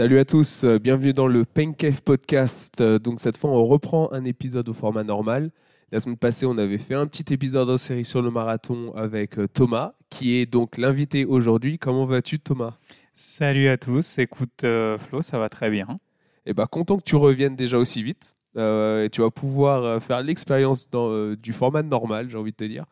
Salut à tous, euh, bienvenue dans le Cave Podcast. Euh, Donc cette fois, on reprend un épisode au format normal. La semaine passée, on avait fait un petit épisode en série sur le marathon avec euh, Thomas, qui est donc l'invité aujourd'hui. Comment vas-tu, Thomas? Salut à tous, écoute euh, Flo, ça va très bien. Eh ben, content que tu reviennes déjà aussi vite. Euh, et tu vas pouvoir faire l'expérience euh, du format normal, j'ai envie de te dire.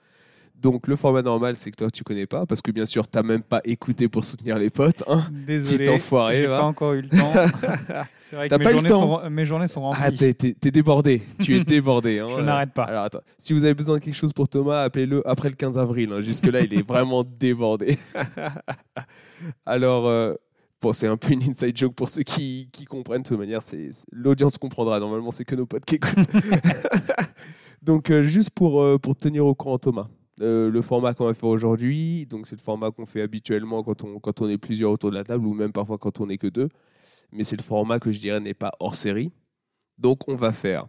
Donc le format normal, c'est que toi, tu connais pas, parce que bien sûr, tu n'as même pas écouté pour soutenir les potes. hein. Désolé, j'ai pas encore eu le temps. C'est vrai que T'as mes pas eu le journées, temps sont, mes journées sont remplies. Ah, t'es, débordé. tu es débordé. hein. Je n'arrête pas. Alors attends, si vous avez besoin de quelque chose pour Thomas, appelez-le après le 15 avril. hein. Jusque-là, il est vraiment débordé. Alors, euh, bon, c'est un peu une inside joke pour ceux qui, qui comprennent. De toute manière, c'est- l'audience comprendra. Normalement, c'est que nos potes qui écoutent. donc, euh, juste pour, euh, pour tenir au courant, Thomas. Euh, le format qu'on va faire aujourd'hui, donc c'est le format qu'on fait habituellement quand on, quand on est plusieurs autour de la table ou même parfois quand on n'est que deux. Mais c'est le format que je dirais n'est pas hors série. Donc on va faire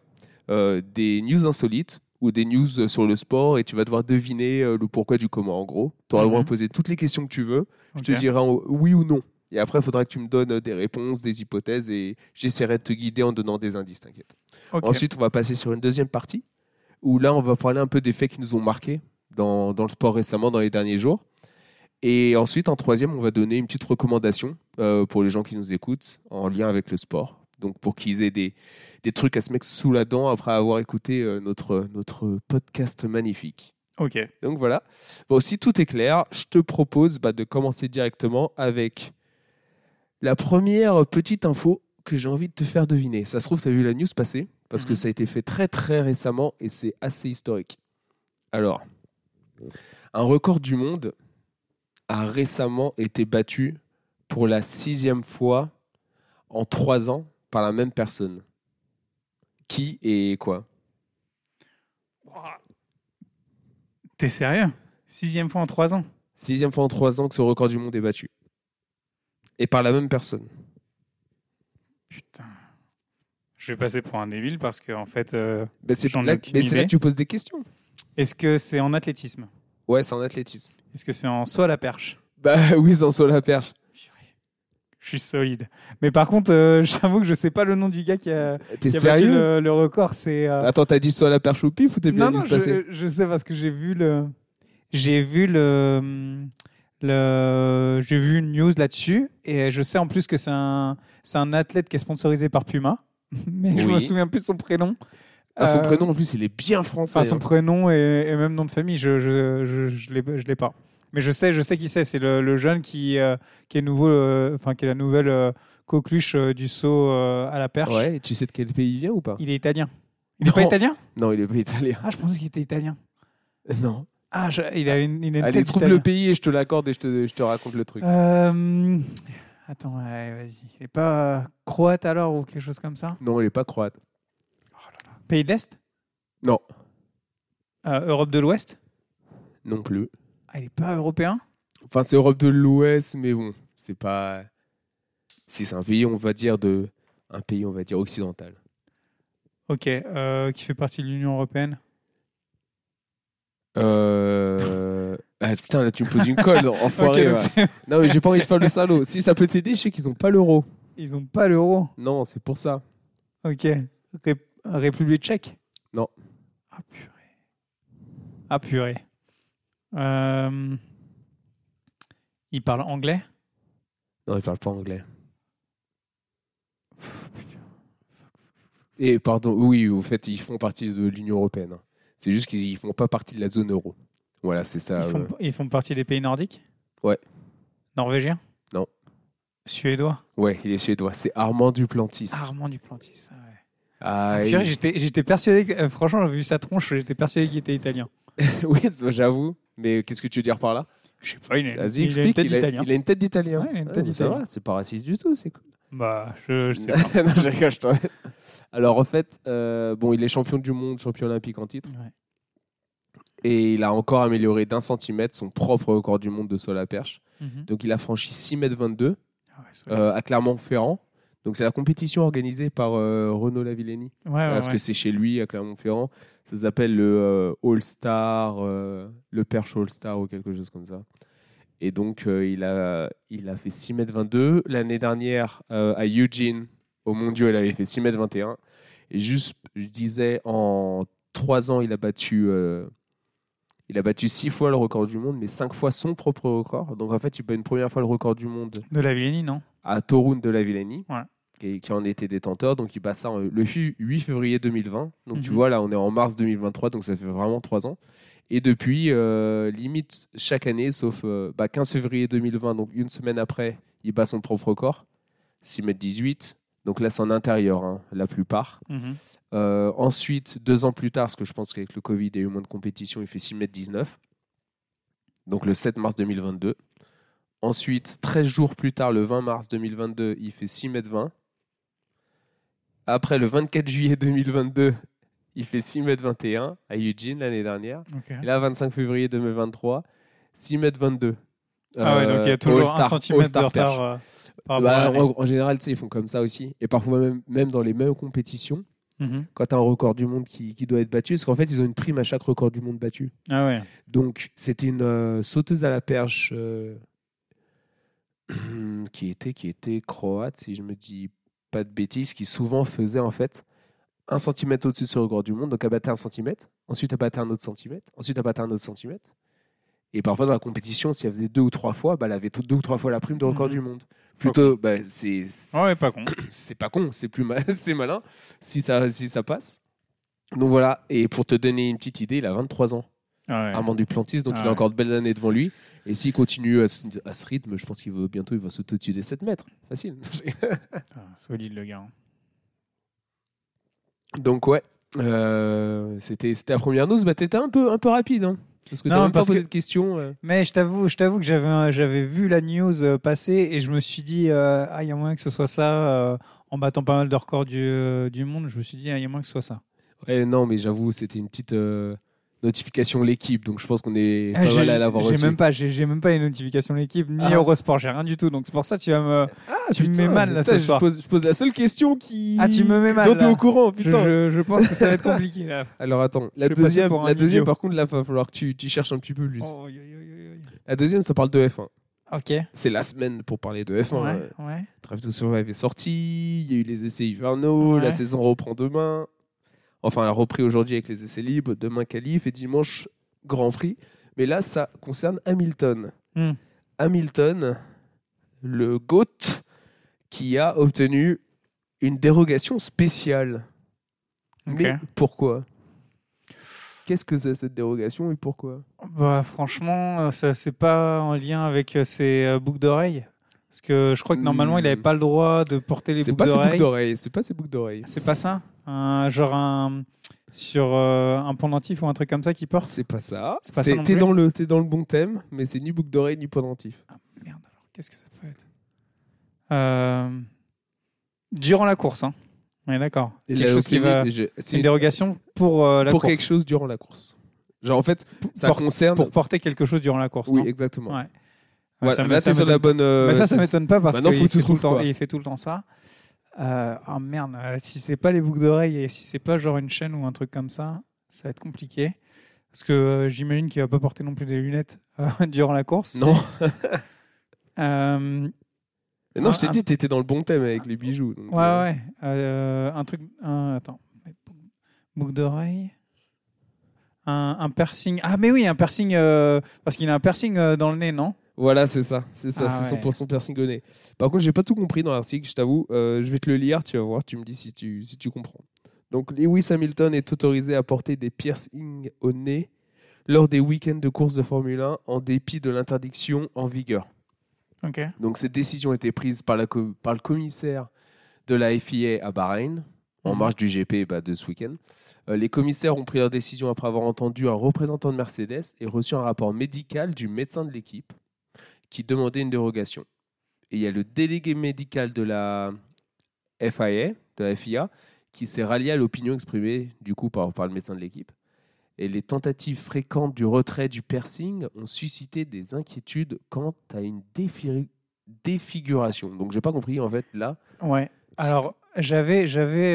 euh, des news insolites ou des news sur le sport et tu vas devoir deviner euh, le pourquoi du comment en gros. Tu auras le droit de Mhm. poser toutes les questions que tu veux. Je te dirai oui ou non. Et après, il faudra que tu me donnes des réponses, des hypothèses et j'essaierai de te guider en donnant des indices, t'inquiète. Ensuite, on va passer sur une deuxième partie où là, on va parler un peu des faits qui nous ont marqués dans, dans le sport récemment, dans les derniers jours. Et ensuite, en troisième, on va donner une petite recommandation euh, pour les gens qui nous écoutent en lien avec le sport. Donc, pour qu'ils aient des, des trucs à se mettre sous la dent après avoir écouté euh, notre, notre podcast magnifique. Ok. Donc voilà. Bon, si tout est clair, je te propose bah, de commencer directement avec la première petite info que j'ai envie de te faire deviner. Ça se trouve, tu as vu la news passer, parce que Mhm. ça a été fait très très récemment et c'est assez historique. Alors, un record du monde a récemment été battu pour la sixième fois en trois ans par la même personne. Qui et quoi? T'es sérieux? Sixième fois en trois ans. Sixième fois en trois ans que ce record du monde est battu. Et par la même personne. Putain. Je vais passer pour un débile parce que en fait, euh, Ben, c'est là, mais c'est là que tu poses des questions. Est-ce que c'est en athlétisme Ouais, c'est en athlétisme. Est-ce que c'est en saut à la perche Bah oui, c'est en saut à la perche. Je suis solide. Mais par contre, euh, j'avoue que je sais pas le nom du gars qui a, T'es qui a battu le, le record. C'est euh, Attends, t'as dit à la perche au pif ou t'es bien Non, non, juste passé je, je sais parce que j'ai vu le, j'ai vu le, le, j'ai vu une news là-dessus et je sais en plus que c'est un, c'est un athlète qui est sponsorisé par Puma, mais je me Oui. souviens plus de son prénom. Ah, Son Euh, prénom en plus, il est bien français. enfin, son hein. prénom et, et même nom de famille, je, je, je, je l'ai, je l'ai pas. Mais je sais, je sais qui c'est. C'est le, le jeune qui, euh, qui est nouveau, euh, enfin qui est la nouvelle coqueluche du saut à la perche. Ouais, et tu sais de quel pays il vient ou pas? Il est italien. Il n'est pas italien? Non, il est pas italien. Ah, je pensais qu'il était italien. Non. Ah, je- il a une, il a une Allez, tête trouve le pays et je te l'accorde et je te, je te raconte le truc. Euh, Attends, vas-y. Il n'est pas euh, croate alors ou quelque chose comme ça? Non, il est pas croate. Pays de l'Est? Non, Euh, Europe de l'Ouest? Non plus. Ah, il n'est pas européen? Enfin, c'est Europe de l'Ouest, mais bon, c'est pas. Si c'est un pays, on va dire de. Un pays, on va dire occidental. Ok, euh, qui fait partie de l'Union européenne? Euh... Ah, putain, là, tu me poses une colle, enfoiré. Ok, donc va. c'est- Non, mais j'ai pas envie de faire le salaud. Si ça peut t'aider, je sais qu'ils ont pas l'euro. Ils n'ont pas l'euro? Non, c'est pour ça. Ok. Ré- République tchèque? Non. Ah purée. Ah purée. Euh, Il parle anglais? Non, ils parlent pas anglais. Et pardon, oui, au fait, ils font partie de l'Union européenne. hein. C'est juste qu'ils font pas partie de la zone euro. Voilà, c'est ça. ils, font, ouais. ils font partie des pays nordiques? Ouais. Norvégiens? Non. Suédois? Ouais, il est suédois. C'est Armand Duplantis. Armand Duplantis. ah ouais. Ah, Ah, il- j'étais, persuadé, que- euh, franchement, j'ai vu sa tronche, j'étais persuadé qu'il était italien. oui, j'avoue. Mais qu'est-ce que tu veux dire par là? Je sais pas, il a, une tête Il a, d'italien. il a une tête d'italien. Ouais, Ah, c'est pas raciste du tout, c'est cool. Bah, je, je sais pas. non, je t'en- Alors, en fait, euh, bon, il est champion du monde, champion olympique en titre. Ouais. Et il a encore amélioré d'un centimètre son propre record du monde de sol à perche. Mhm. Donc, il a franchi 6 mètres 22 Ah ouais, euh, à Clermont-Ferrand. Donc, c'est la compétition organisée par euh, Renaud ouais, ouais, parce ouais. que c'est chez lui à Clermont-Ferrand. Ça s'appelle le euh, All-Star, euh, le Perche All-Star ou quelque chose comme ça. Et donc, euh, il, a, il a fait 6 mètres 22. L'année dernière, à Eugene, au mondial, il avait fait 6 mètres 21. Et juste, je disais, en 3 ans, il a battu. Euh, il a battu 6 fois le record du monde, mais 5 fois son propre record. Donc en fait, il bat une première fois le record du monde De la non? à Torun de la Ouais. qui, qui en était détenteur. Donc il bat ça en- le 8 février 2020. Donc tu Mhm. vois, là, on est en mars 2023, donc ça fait vraiment trois ans. Et depuis, euh, limite, chaque année, sauf euh, bah, 15 février 2020, donc une semaine après, il bat son propre record, 6 mètres 18. Donc là, c'est en intérieur, hein, la plupart. Mhm. Euh, ensuite, deux ans plus tard, parce que je pense qu'avec le Covid, il y a eu moins de compétition, il fait 6 mètres 19. Donc le 7 mars 2022. Ensuite, 13 jours plus tard, le 20 mars 2022, il fait 6 mètres 20. Après, le 24 juillet 2022, il fait 6 mètres 21 à Eugene l'année dernière. Ok. Et là, 25 février 2023, 6 mètres 22. Ah ouais, donc il y Euh, a toujours All-Star- un centimètre de retard euh, Bah, en, en général, ils font comme ça aussi. Et parfois, même, même dans les mêmes compétitions, Mhm. quand tu as un record du monde qui, qui doit être battu, parce qu'en fait, ils ont une prime à chaque record du monde battu. Ah ouais. Donc, c'était une euh, sauteuse à la perche euh, qui, était, qui était croate, si je me dis pas de bêtises, qui souvent faisait en fait un centimètre au-dessus de ce record du monde. Donc, elle battait un centimètre, ensuite, elle battait un autre centimètre, ensuite, elle battait un autre centimètre. Et parfois, dans la compétition, si elle faisait deux ou trois fois, bah, elle avait deux ou trois fois la prime de record Mhm. du monde. Plutôt, bah, c'est Ah ouais, pas con. c'est pas con, c'est plus mal, c'est malin si ça, si ça passe. Donc voilà, et pour te donner une petite idée, il a 23 ans, Ah ouais. Armand Duplantis, donc Ah il a encore de belles années devant lui. Et s'il continue à ce, à ce rythme, je pense qu'il va bientôt il va sauter au-dessus des 7 mètres. Facile. Ah, solide le gars. donc ouais, euh, c'était c'était la première news. Bah, t'étais un peu, un peu rapide. Hein, parce que Non, même pas parce posé que- de questions. euh. Mais je t'avoue, je t'avoue que j'avais j'avais vu la news euh, passer et je me suis dit euh, ah il y a moyen que ce soit ça euh, en battant pas mal de records du, du monde. Je me suis dit ah il y a moyen que ce soit ça. Ouais, non, mais j'avoue, c'était une petite euh, notification l'équipe, donc je pense qu'on est Ah, pas j'ai mal à l'avoir j'ai reçu. même pas j'ai j'ai même pas les notifications l'équipe ni Ah. Eurosport j'ai rien du tout donc c'est pour ça que tu vas me Ah, tu me mets mal, là, putain, ce je soir. Pose, je pose la seule question qui. Ah, tu me mets mal, dont t'es au courant, je, putain. je, je pense que ça va être compliqué là. Alors attends, la deuxième, la deuxième idiot. par contre, là, va falloir que tu, tu cherches un petit peu plus. Oh. La deuxième, ça parle de F1. Ok. C'est la semaine pour parler de F1. Ouais, Euh, ouais. Drive to Survive est sorti, il y a eu les essais hivernaux, Ouais. la saison reprend demain. Enfin, elle a repris aujourd'hui avec les essais libres, demain qualif et dimanche Grand Prix. Mais là, ça concerne Hamilton. Hmm. Hamilton, le GOAT, qui a obtenu une dérogation spéciale. Mais pourquoi? Qu'est-ce que c'est cette dérogation et pourquoi? Bah, franchement, ça c'est pas en lien avec euh, ses euh, boucles d'oreilles. Parce que je crois que normalement, il Hmm. n'avait pas le droit de porter les C'est boucles pas ses boucles d'oreilles. d'oreilles. C'est pas ses boucles d'oreilles. C'est pas ça? Un, Genre un, sur euh, un pendentif ou un truc comme ça qu'il porte C'est pas ça. C'est pas ça T'es dans le t'es dans le bon thème, mais c'est ni boucle d'oreille ni pendentif. Merde, alors qu'est-ce que ça peut être? Euh, Durant la course, hein. On est d'accord. Et Quelque chose qui va. je- C'est une dérogation pour euh, la pour course. quelque chose durant la course. Genre en fait, ça Pour- concerne. Pour porter quelque chose durant la course. Oui, exactement. Ouais. Voilà, ça là, t'es sur la bonne. euh, Mais ça, ça m'étonne pas parce Maintenant, qu'il tout le temps- il fait tout le temps ça. Euh, oh merde, euh, si c'est pas les boucles d'oreilles et si c'est pas genre une chaîne ou un truc comme ça, ça va être compliqué. Parce que euh, j'imagine qu'il va pas porter non plus des lunettes euh, durant la course. Non, non, un- je t'ai dit, t'étais dans le bon thème avec les bijoux. donc, Ouais, ouais. Un truc. Un, attends. Boucle d'oreille. Un, piercing. Ah, mais oui, un piercing. parce qu'il a un piercing dans le nez, non? Voilà, c'est ça, c'est ça, Ah c'est ouais. 100% piercing au nez. Par contre, j'ai pas tout compris dans l'article, je t'avoue. Euh, je vais te le lire, tu vas voir, tu me dis si tu, si tu comprends. Donc, Lewis Hamilton est autorisé à porter des piercings au nez lors des week-ends de course de Formule 1 en dépit de l'interdiction en vigueur. Ok. Donc cette décision a été prise par, la co- par le commissaire de la FIA à Bahreïn, en Mhm. marge du GP bah, de ce week-end. Euh, les commissaires ont pris leur décision après avoir entendu un représentant de Mercedes et reçu un rapport médical du médecin de l'équipe qui demandait une dérogation. Et il y a le délégué médical de la FIA, de la FIA qui s'est rallié à l'opinion exprimée du coup par, le médecin de l'équipe. Et les tentatives fréquentes du retrait du piercing ont suscité des inquiétudes quant à une défi- défiguration. Donc j'ai pas compris en fait là. Ouais. Alors, j'avais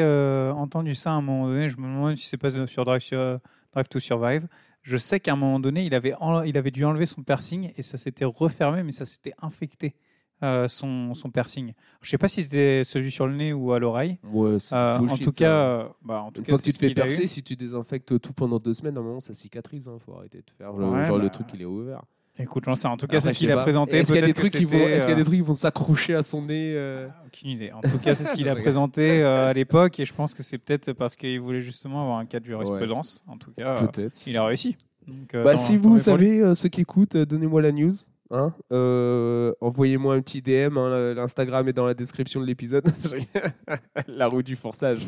euh, entendu ça à un moment donné. Je me demande si c'est pas sur Drive, sur Drive to Survive. Je sais qu'à un moment donné, il avait, il avait dû enlever son piercing et ça s'était refermé, mais ça s'était infecté, euh, son, son piercing. Je sais pas si c'était celui sur le nez ou à l'oreille. Ouais, c'est Euh, en tout cas, euh, bah, en tout Une cas, fois que tu te fais percer, si tu désinfectes tout pendant deux semaines, à un moment ça cicatrise. Hein, faut arrêter de faire genre, Ouais, genre bah, le truc il est ouvert. Écoute, j'en sais. En tout cas, c'est ce qu'il a présenté. Est-ce qu'il y a des trucs qui vont, est-ce qu'il y a des trucs qui vont s'accrocher à son nez euh, Aucune idée. En tout cas, c'est ce qu'il a présenté euh, à l'époque et je pense que c'est peut-être parce qu'il voulait justement avoir un cas de jurisprudence. En tout cas, euh, il a réussi. Donc, euh, Bah, si vous savez, ceux qui écoutent, donnez-moi la news. Hein Envoyez-moi un petit DM. hein, L'Instagram est dans la description de l'épisode. la roue du forçage.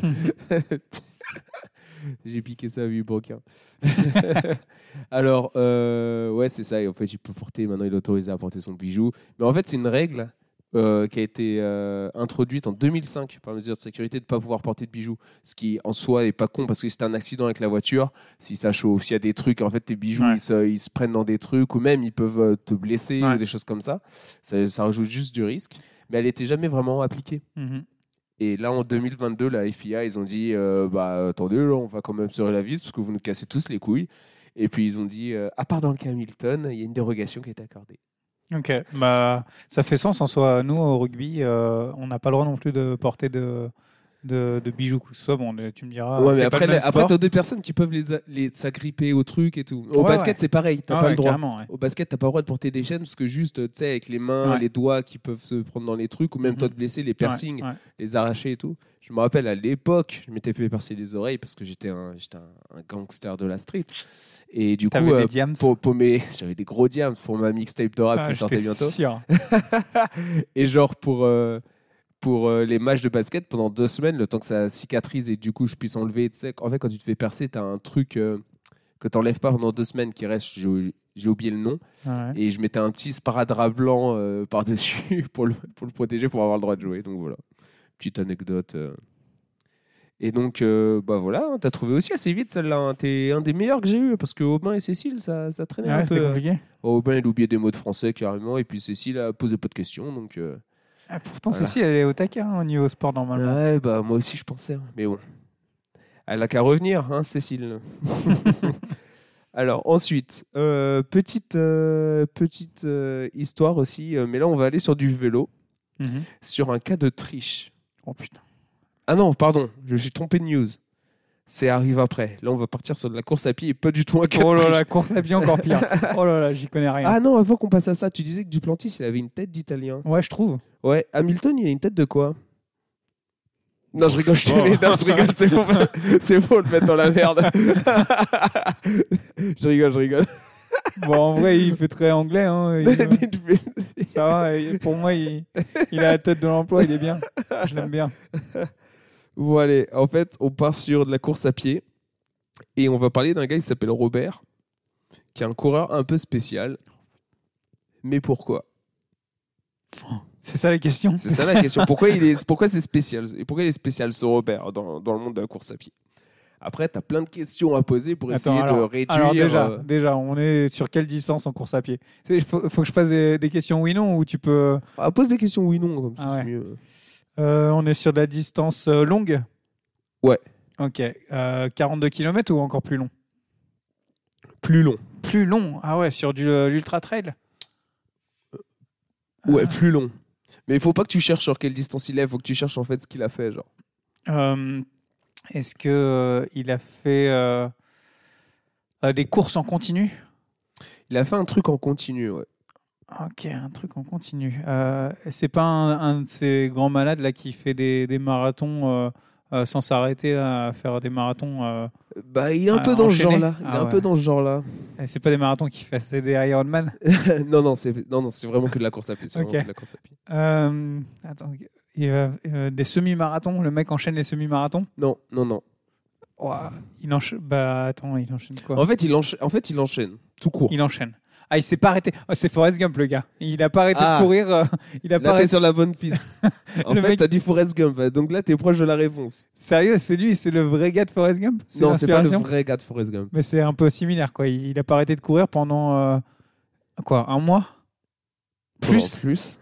J'ai piqué ça à 8 broquins. Alors, euh, ouais, c'est ça. Et en fait, il peut porter, maintenant, il est autorisé à porter son bijou. Mais en fait, c'est une règle euh, qui a été euh, introduite en 2005 par mesure de sécurité de ne pas pouvoir porter de bijoux. Ce qui, en soi, n'est pas con parce que si c'est un accident avec la voiture, si ça chauffe, s'il y a des trucs, en fait, tes bijoux, Ouais. ils, se, ils se prennent dans des trucs ou même ils peuvent te blesser Ouais. ou des choses comme ça. ça. Ça rajoute juste du risque. Mais elle n'était jamais vraiment appliquée. Mhm. Et là, en 2022, la FIA, ils ont dit euh, bah, attendez, on va quand même serrer la vis parce que vous nous cassez tous les couilles. Et puis, ils ont dit euh, à part dans le cas Hamilton, il y a une dérogation qui est accordée. Ok, bah, ça fait sens en soi. Nous, au rugby, euh, on n'a pas le droit non plus de porter de, de, de bijoux. Que ce soit, bon, tu me diras. ouais, mais après, le après sport. tu as des personnes qui peuvent les, les s'agripper au truc et tout. Au Ouais, basket, ouais. c'est pareil, tu Ah pas le droit. Au basket, t'as pas le droit de porter des chaînes parce que juste, tu sais, avec les mains, les doigts qui peuvent se prendre dans les trucs, ou même toi Mhm. te blesser, les piercings, les arracher et tout. Je me rappelle à l'époque, je m'étais fait percer les oreilles parce que j'étais un, un, un gangster de la street. Et du coup, euh, des diams. pour, pour mes, j'avais des gros diams pour ma mixtape de rap Ah, qui sortait bientôt. sûr. Et genre pour, euh, pour euh, les matchs de basket, pendant deux semaines, le temps que ça cicatrise et du coup je puisse enlever, tu sais, en fait quand tu te fais percer, tu as un truc euh, que tu n'enlèves pas pendant deux semaines qui reste, j'ai oublié le nom, Ouais. et je mettais un petit sparadrap blanc euh, par-dessus pour le, pour le protéger, pour avoir le droit de jouer. Donc voilà, petite anecdote. euh. Et donc, bah voilà, tu as trouvé aussi assez vite celle-là. hein. T'es un des meilleurs que j'ai eu parce que Aubin et Cécile, ça, ça traînait un Ouais, peu. compliqué. Oh, Aubin, il oubliait des mots de français carrément, et puis Cécile a posé pas de questions. Donc, Ah, pourtant, Voilà. Cécile, elle est au taquet hein, au niveau sport normalement. ouais, bah moi aussi je pensais, hein. mais bon. Elle a qu'à revenir, hein, Cécile. Alors ensuite, euh, petite, euh, petite euh, histoire aussi, mais là on va aller sur du vélo, Mhm. sur un cas de triche. Oh putain. Ah non, pardon, je me suis trompé de news. C'est arrive après. Là on va partir sur de la course à pied et pas du tout un cas Oh là là, course à pied encore pire. Oh là là, j'y connais rien. Ah non, avant qu'on passe à ça, tu disais que Duplantis il avait une tête d'italien. Ouais, je trouve. Ouais, Hamilton, il a une tête de quoi? Non, je rigole, je, Oh. non, je rigole, c'est bon, c'est bon, le mettre dans la merde. je rigole, je rigole. Bon, en vrai, il fait très anglais. Hein. Il- ça va, pour moi, il, il a la tête de l'emploi, il est bien. Je l'aime bien. Bon, allez, en fait, on part sur de la course à pied et on va parler d'un gars qui s'appelle Robert, qui est un coureur un peu spécial. Mais pourquoi? C'est ça la question. C'est ça la question. Pourquoi il est, pourquoi c'est spécial Et pourquoi il est spécial ce Robert dans, dans le monde de la course à pied? Après, tu as plein de questions à poser pour Attends, essayer de réduire. Alors déjà, euh, déjà, on est sur quelle distance en course à pied? Il faut, faut que je passe des, des questions oui-non ou tu peux... ah, pose des questions oui non, comme Ah ouais. mieux. Euh, on est sur de la distance euh, longue? Ouais. Ok. Euh, 42 km ou encore plus long? Plus long. Plus long Ah ouais, sur du euh, l'ultra trail? Ouais, Ah. plus long. Mais il faut pas que tu cherches sur quelle distance il est, il faut que tu cherches en fait ce qu'il a fait. Genre. Euh, Est-ce que euh, il a fait euh, euh, des courses en continu? Il a fait un truc en continu, ouais. Ok, un truc en continu. Euh, c'est pas un, un de ces grands malades là qui fait des, des marathons euh, euh, sans s'arrêter là, à faire des marathons. euh, Bah, il est un peu dans ce genre-là. Il est Ah un ouais. peu dans ce genre-là. et c'est pas des marathons qui fait c'est des Ironman. non, non, c'est non, non, c'est vraiment que de la course à pied. c'est Ok. vraiment que de la course à pied. Euh, attends, il des semi-marathons. Le mec enchaîne les semi-marathons. Non, non, non. Ouah, il enchaîne. Bah attends, il enchaîne quoi? En fait, il enchaîne, en fait, il enchaîne tout court. Il enchaîne. Ah, il s'est pas arrêté. Oh, c'est Forrest Gump, le gars. Il a pas arrêté Ah. de courir. euh, il a pas Là, t'es arrêté. sur la bonne piste. en Le fait, mec- t'as dit Forrest Gump. Donc là, t'es proche de la réponse. Sérieux, c'est lui, c'est le vrai gars de Forrest Gump? Non, c'est pas le vrai gars de Forrest Gump. Mais c'est un peu similaire, quoi. Il, il a pas arrêté de courir pendant euh, quoi, un mois, plus, plus.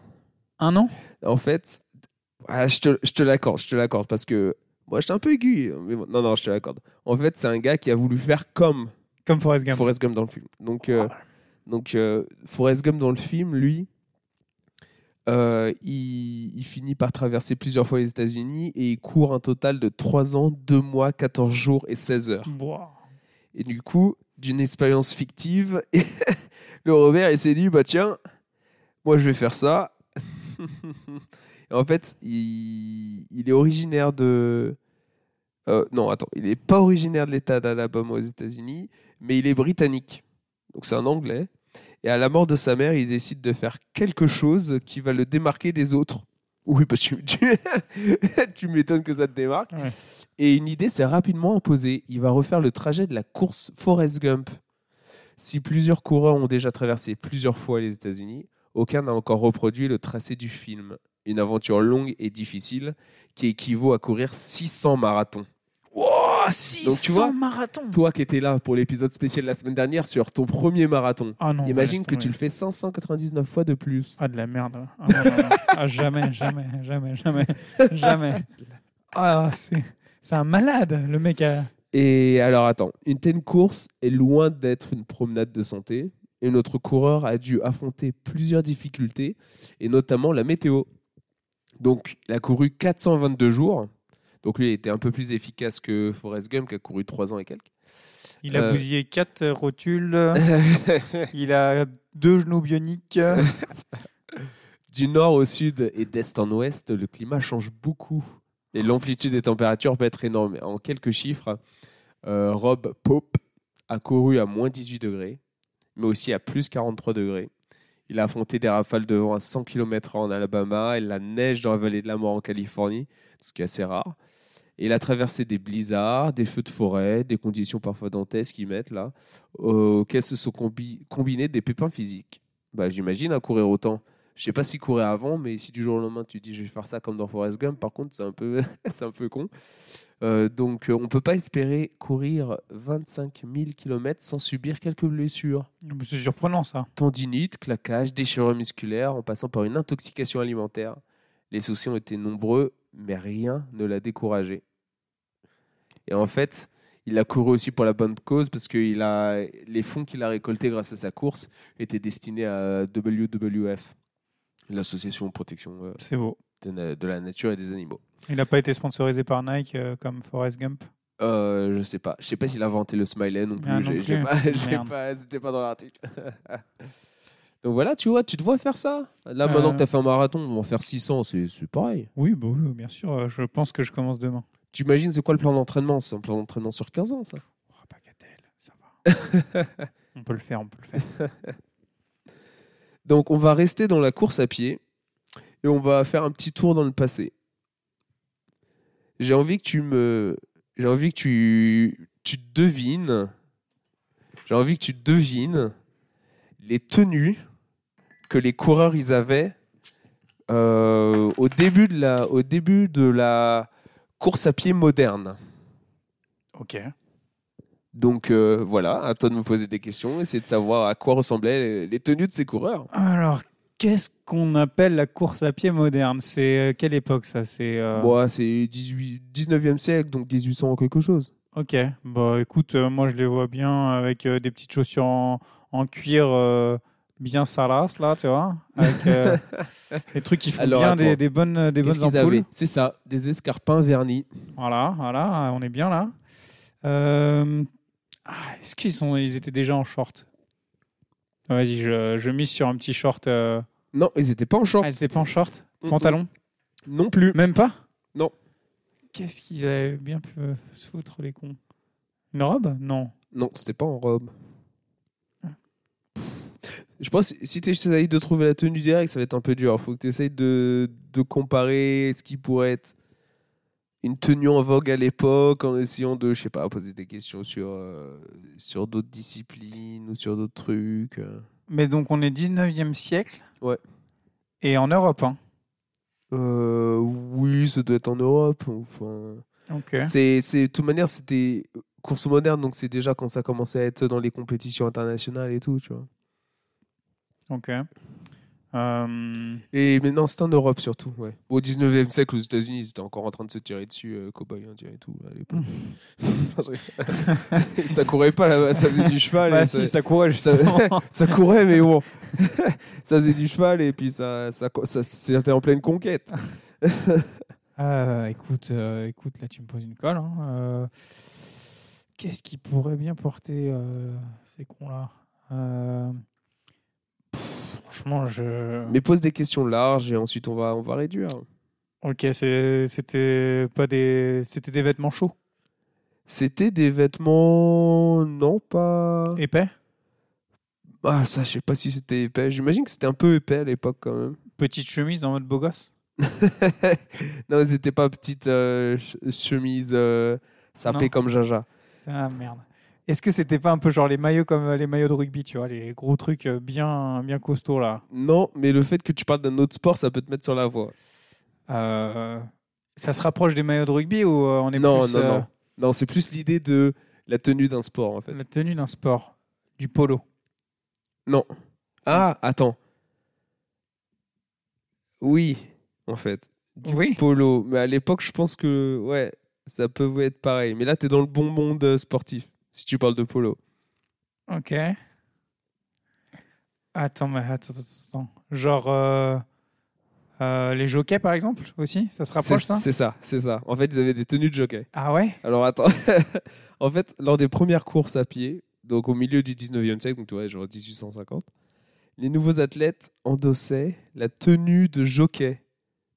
un an? En fait, ah, je te, je te l'accorde, je te l'accorde parce que moi, j'étais un peu aiguille. Mais bon, non, non, je te l'accorde. En fait, c'est un gars qui a voulu faire comme Comme Forrest Gump. Forrest Gump dans le film. Donc, euh, donc euh, Forrest Gump dans le film, lui, euh, il, il finit par traverser plusieurs fois les États-Unis et il court un total de 3 ans, 2 mois, 14 jours et 16 heures. Wow. Et du coup, d'une expérience fictive, le Robert, il s'est dit, bah tiens, moi je vais faire ça. Et en fait, il, il est originaire de... euh, non, attends, il n'est pas originaire de l'État d'Alabama aux États-Unis, mais il est britannique. Donc c'est un Anglais. Et à la mort de sa mère, il décide de faire quelque chose qui va le démarquer des autres. Oui, parce que tu, tu m'étonnes que ça te démarque. Ouais. Et une idée s'est rapidement imposée. Il va refaire le trajet de la course Forrest Gump. Si plusieurs coureurs ont déjà traversé plusieurs fois les États-Unis, aucun n'a encore reproduit le tracé du film. Une aventure longue et difficile qui équivaut à courir 600 marathons. Wow, 600 Donc, tu vois, marathons. Toi qui étais là pour l'épisode spécial de la semaine dernière sur ton premier marathon, Ah non, imagine que tu le fais 599 fois de plus. Ah, de la merde. Ah, non, non, non. Ah, jamais, jamais, jamais, jamais, jamais. Ah, c'est c'est un malade, le mec. A... Et alors attends, une telle course est loin d'être une promenade de santé. Et notre coureur a dû affronter plusieurs difficultés, et notamment la météo. Donc, il a couru 422 jours. Donc, lui, il était un peu plus efficace que Forrest Gump, qui a couru 3 ans et quelques. Il a Euh. bousillé quatre rotules. Il a deux genoux bioniques. du nord au sud et d'est en ouest, le climat change beaucoup. Et l'amplitude des températures peut être énorme. En quelques chiffres, euh, Rob Pope a couru à moins 18 degrés, mais aussi à plus 43 degrés. Il a affronté des rafales de vent à 100 km en Alabama et la neige dans la vallée de la mort en Californie, ce qui est assez rare. Et il a traversé des blizzards, des feux de forêt, des conditions parfois dantesques qu'ils mettent là, auxquelles se sont combi- combinés des pépins physiques. Bah, J'imagine à courir autant. Je sais pas s'il courait avant, mais si du jour au lendemain tu dis je vais faire ça comme dans Forrest Gump, par contre c'est un peu, c'est un peu con. Euh, donc euh, on peut pas espérer courir 25 000 km sans subir quelques blessures. C'est surprenant, ça. Tendinite, claquage, déchirure musculaire, en passant par une intoxication alimentaire. Les soucis ont été nombreux, mais rien ne l'a découragé. Et en fait, il a couru aussi pour la bonne cause parce que il a, les fonds qu'il a récoltés grâce à sa course étaient destinés à WWF, l'association de protection euh, de, na- de la nature et des animaux. Il n'a pas été sponsorisé par Nike euh, comme Forrest Gump? Euh, je sais pas. Je sais pas s'il a inventé le smiley non plus. Ah, plus. pas- c'était pas dans l'article. Donc voilà, tu vois, tu devrais faire ça. Là, Euh. maintenant que tu as fait un marathon, on va en faire 600, c'est pareil. Oui, bah oui, bien sûr. euh, Je pense que je commence demain. Tu imagines, c'est quoi le plan d'entraînement? C'est un plan d'entraînement sur 15 ans, ça Oh, bagatelle, ça va. on peut le faire, on peut le faire. Donc, on va rester dans la course à pied et on va faire un petit tour dans le passé. J'ai envie que tu me. J'ai envie que tu, tu devines. J'ai envie que tu devines les tenues que les coureurs ils avaient euh, au, début de la, au début de la course à pied moderne. Ok. Donc euh, voilà, à toi de me poser des questions, essayer de savoir à quoi ressemblaient les, les tenues de ces coureurs. Alors, qu'est-ce qu'on appelle la course à pied moderne? C'est euh, quelle époque ça? C'est euh, Bon, c'est 18 19e siècle, donc 1800 quelque chose. Ok. Bah écoute, moi je les vois bien avec des petites chaussures en, en cuir bien salaces là, tu vois, avec euh, des trucs qui font Alors, bien des, des bonnes des bonnes ampoules. C'est ça, des escarpins vernis. Voilà, voilà, on est bien là. Euh, ah, Est-ce qu'ils sont, ils étaient déjà en short? Vas-y, je, je mise sur un petit short. Euh... Non, ils n'étaient pas en short. Ah, ils étaient pas en short? Mm, Pantalon? Non plus. Même pas? Non. Qu'est-ce qu'ils avaient bien pu se foutre, les cons? Une robe? Non. Non, c'était pas en robe. Je pense que si tu essayes de trouver la tenue directe, ça va être un peu dur. Il faut que tu essayes de, de comparer ce qui pourrait être une tenue en vogue à l'époque en essayant de, je sais pas, poser des questions sur, euh, sur d'autres disciplines ou sur d'autres trucs. euh. Mais donc, on est 19e siècle? Ouais. Et en Europe, hein? Euh, oui, ça doit être en Europe. Enfin, c'est, de toute manière, c'était course moderne, donc c'est déjà quand ça commençait à être dans les compétitions internationales et tout, tu vois. Ok. Euh, Et maintenant, c'est en Europe surtout. Ouais. Au 19e siècle, aux États-Unis, ils étaient encore en train de se tirer dessus, euh, cow-boy indien et tout, à l'époque. ça courait pas là-bas, ça faisait du cheval. bah ça, si, ça courait justement. ça courait, mais bon, ça faisait du cheval et puis ça, ça, ça, c'était en pleine conquête. Euh, écoute, euh, écoute, là tu me poses une colle. hein. Euh, Qu'est-ce qui pourrait bien porter euh, ces cons-là? Franchement, je. Mais pose des questions larges et ensuite on va, on va réduire. Ok, c'était pas des, c'était des vêtements chauds, C'était des vêtements. Non, pas. épais, Ah, ça, je sais pas si c'était épais. J'imagine que c'était un peu épais à l'époque quand même. petite chemise en mode beau gosse? non, c'était pas petite euh, ch- chemise euh, sapée Non. comme Jaja. Ah merde. Est-ce que c'était pas un peu genre les maillots comme euh, les maillots de rugby, tu vois, les gros trucs euh, bien, bien costauds là? Non, mais le fait que tu parles d'un autre sport, ça peut te mettre sur la voie. Euh, Ça se rapproche des maillots de rugby ou on est Non, plus non, euh, non. Non, c'est plus l'idée de la tenue d'un sport en fait. la tenue d'un sport, du polo Ah, attends. Oui, en fait. Du Oui. polo. Mais à l'époque, je pense que ouais, ça peut être pareil. Mais là, tu es dans le bon monde sportif, si tu parles de polo. Ok. Attends, mais attends, attends, attends. Genre euh, euh, les jockeys par exemple aussi, ça se rapproche C'est ça? c'est ça, c'est ça. En fait, ils avaient des tenues de jockey. Ah ouais? Alors attends. en fait, lors des premières courses à pied, donc au milieu du 19e siècle, donc tu vois, genre 1850, les nouveaux athlètes endossaient la tenue de jockey.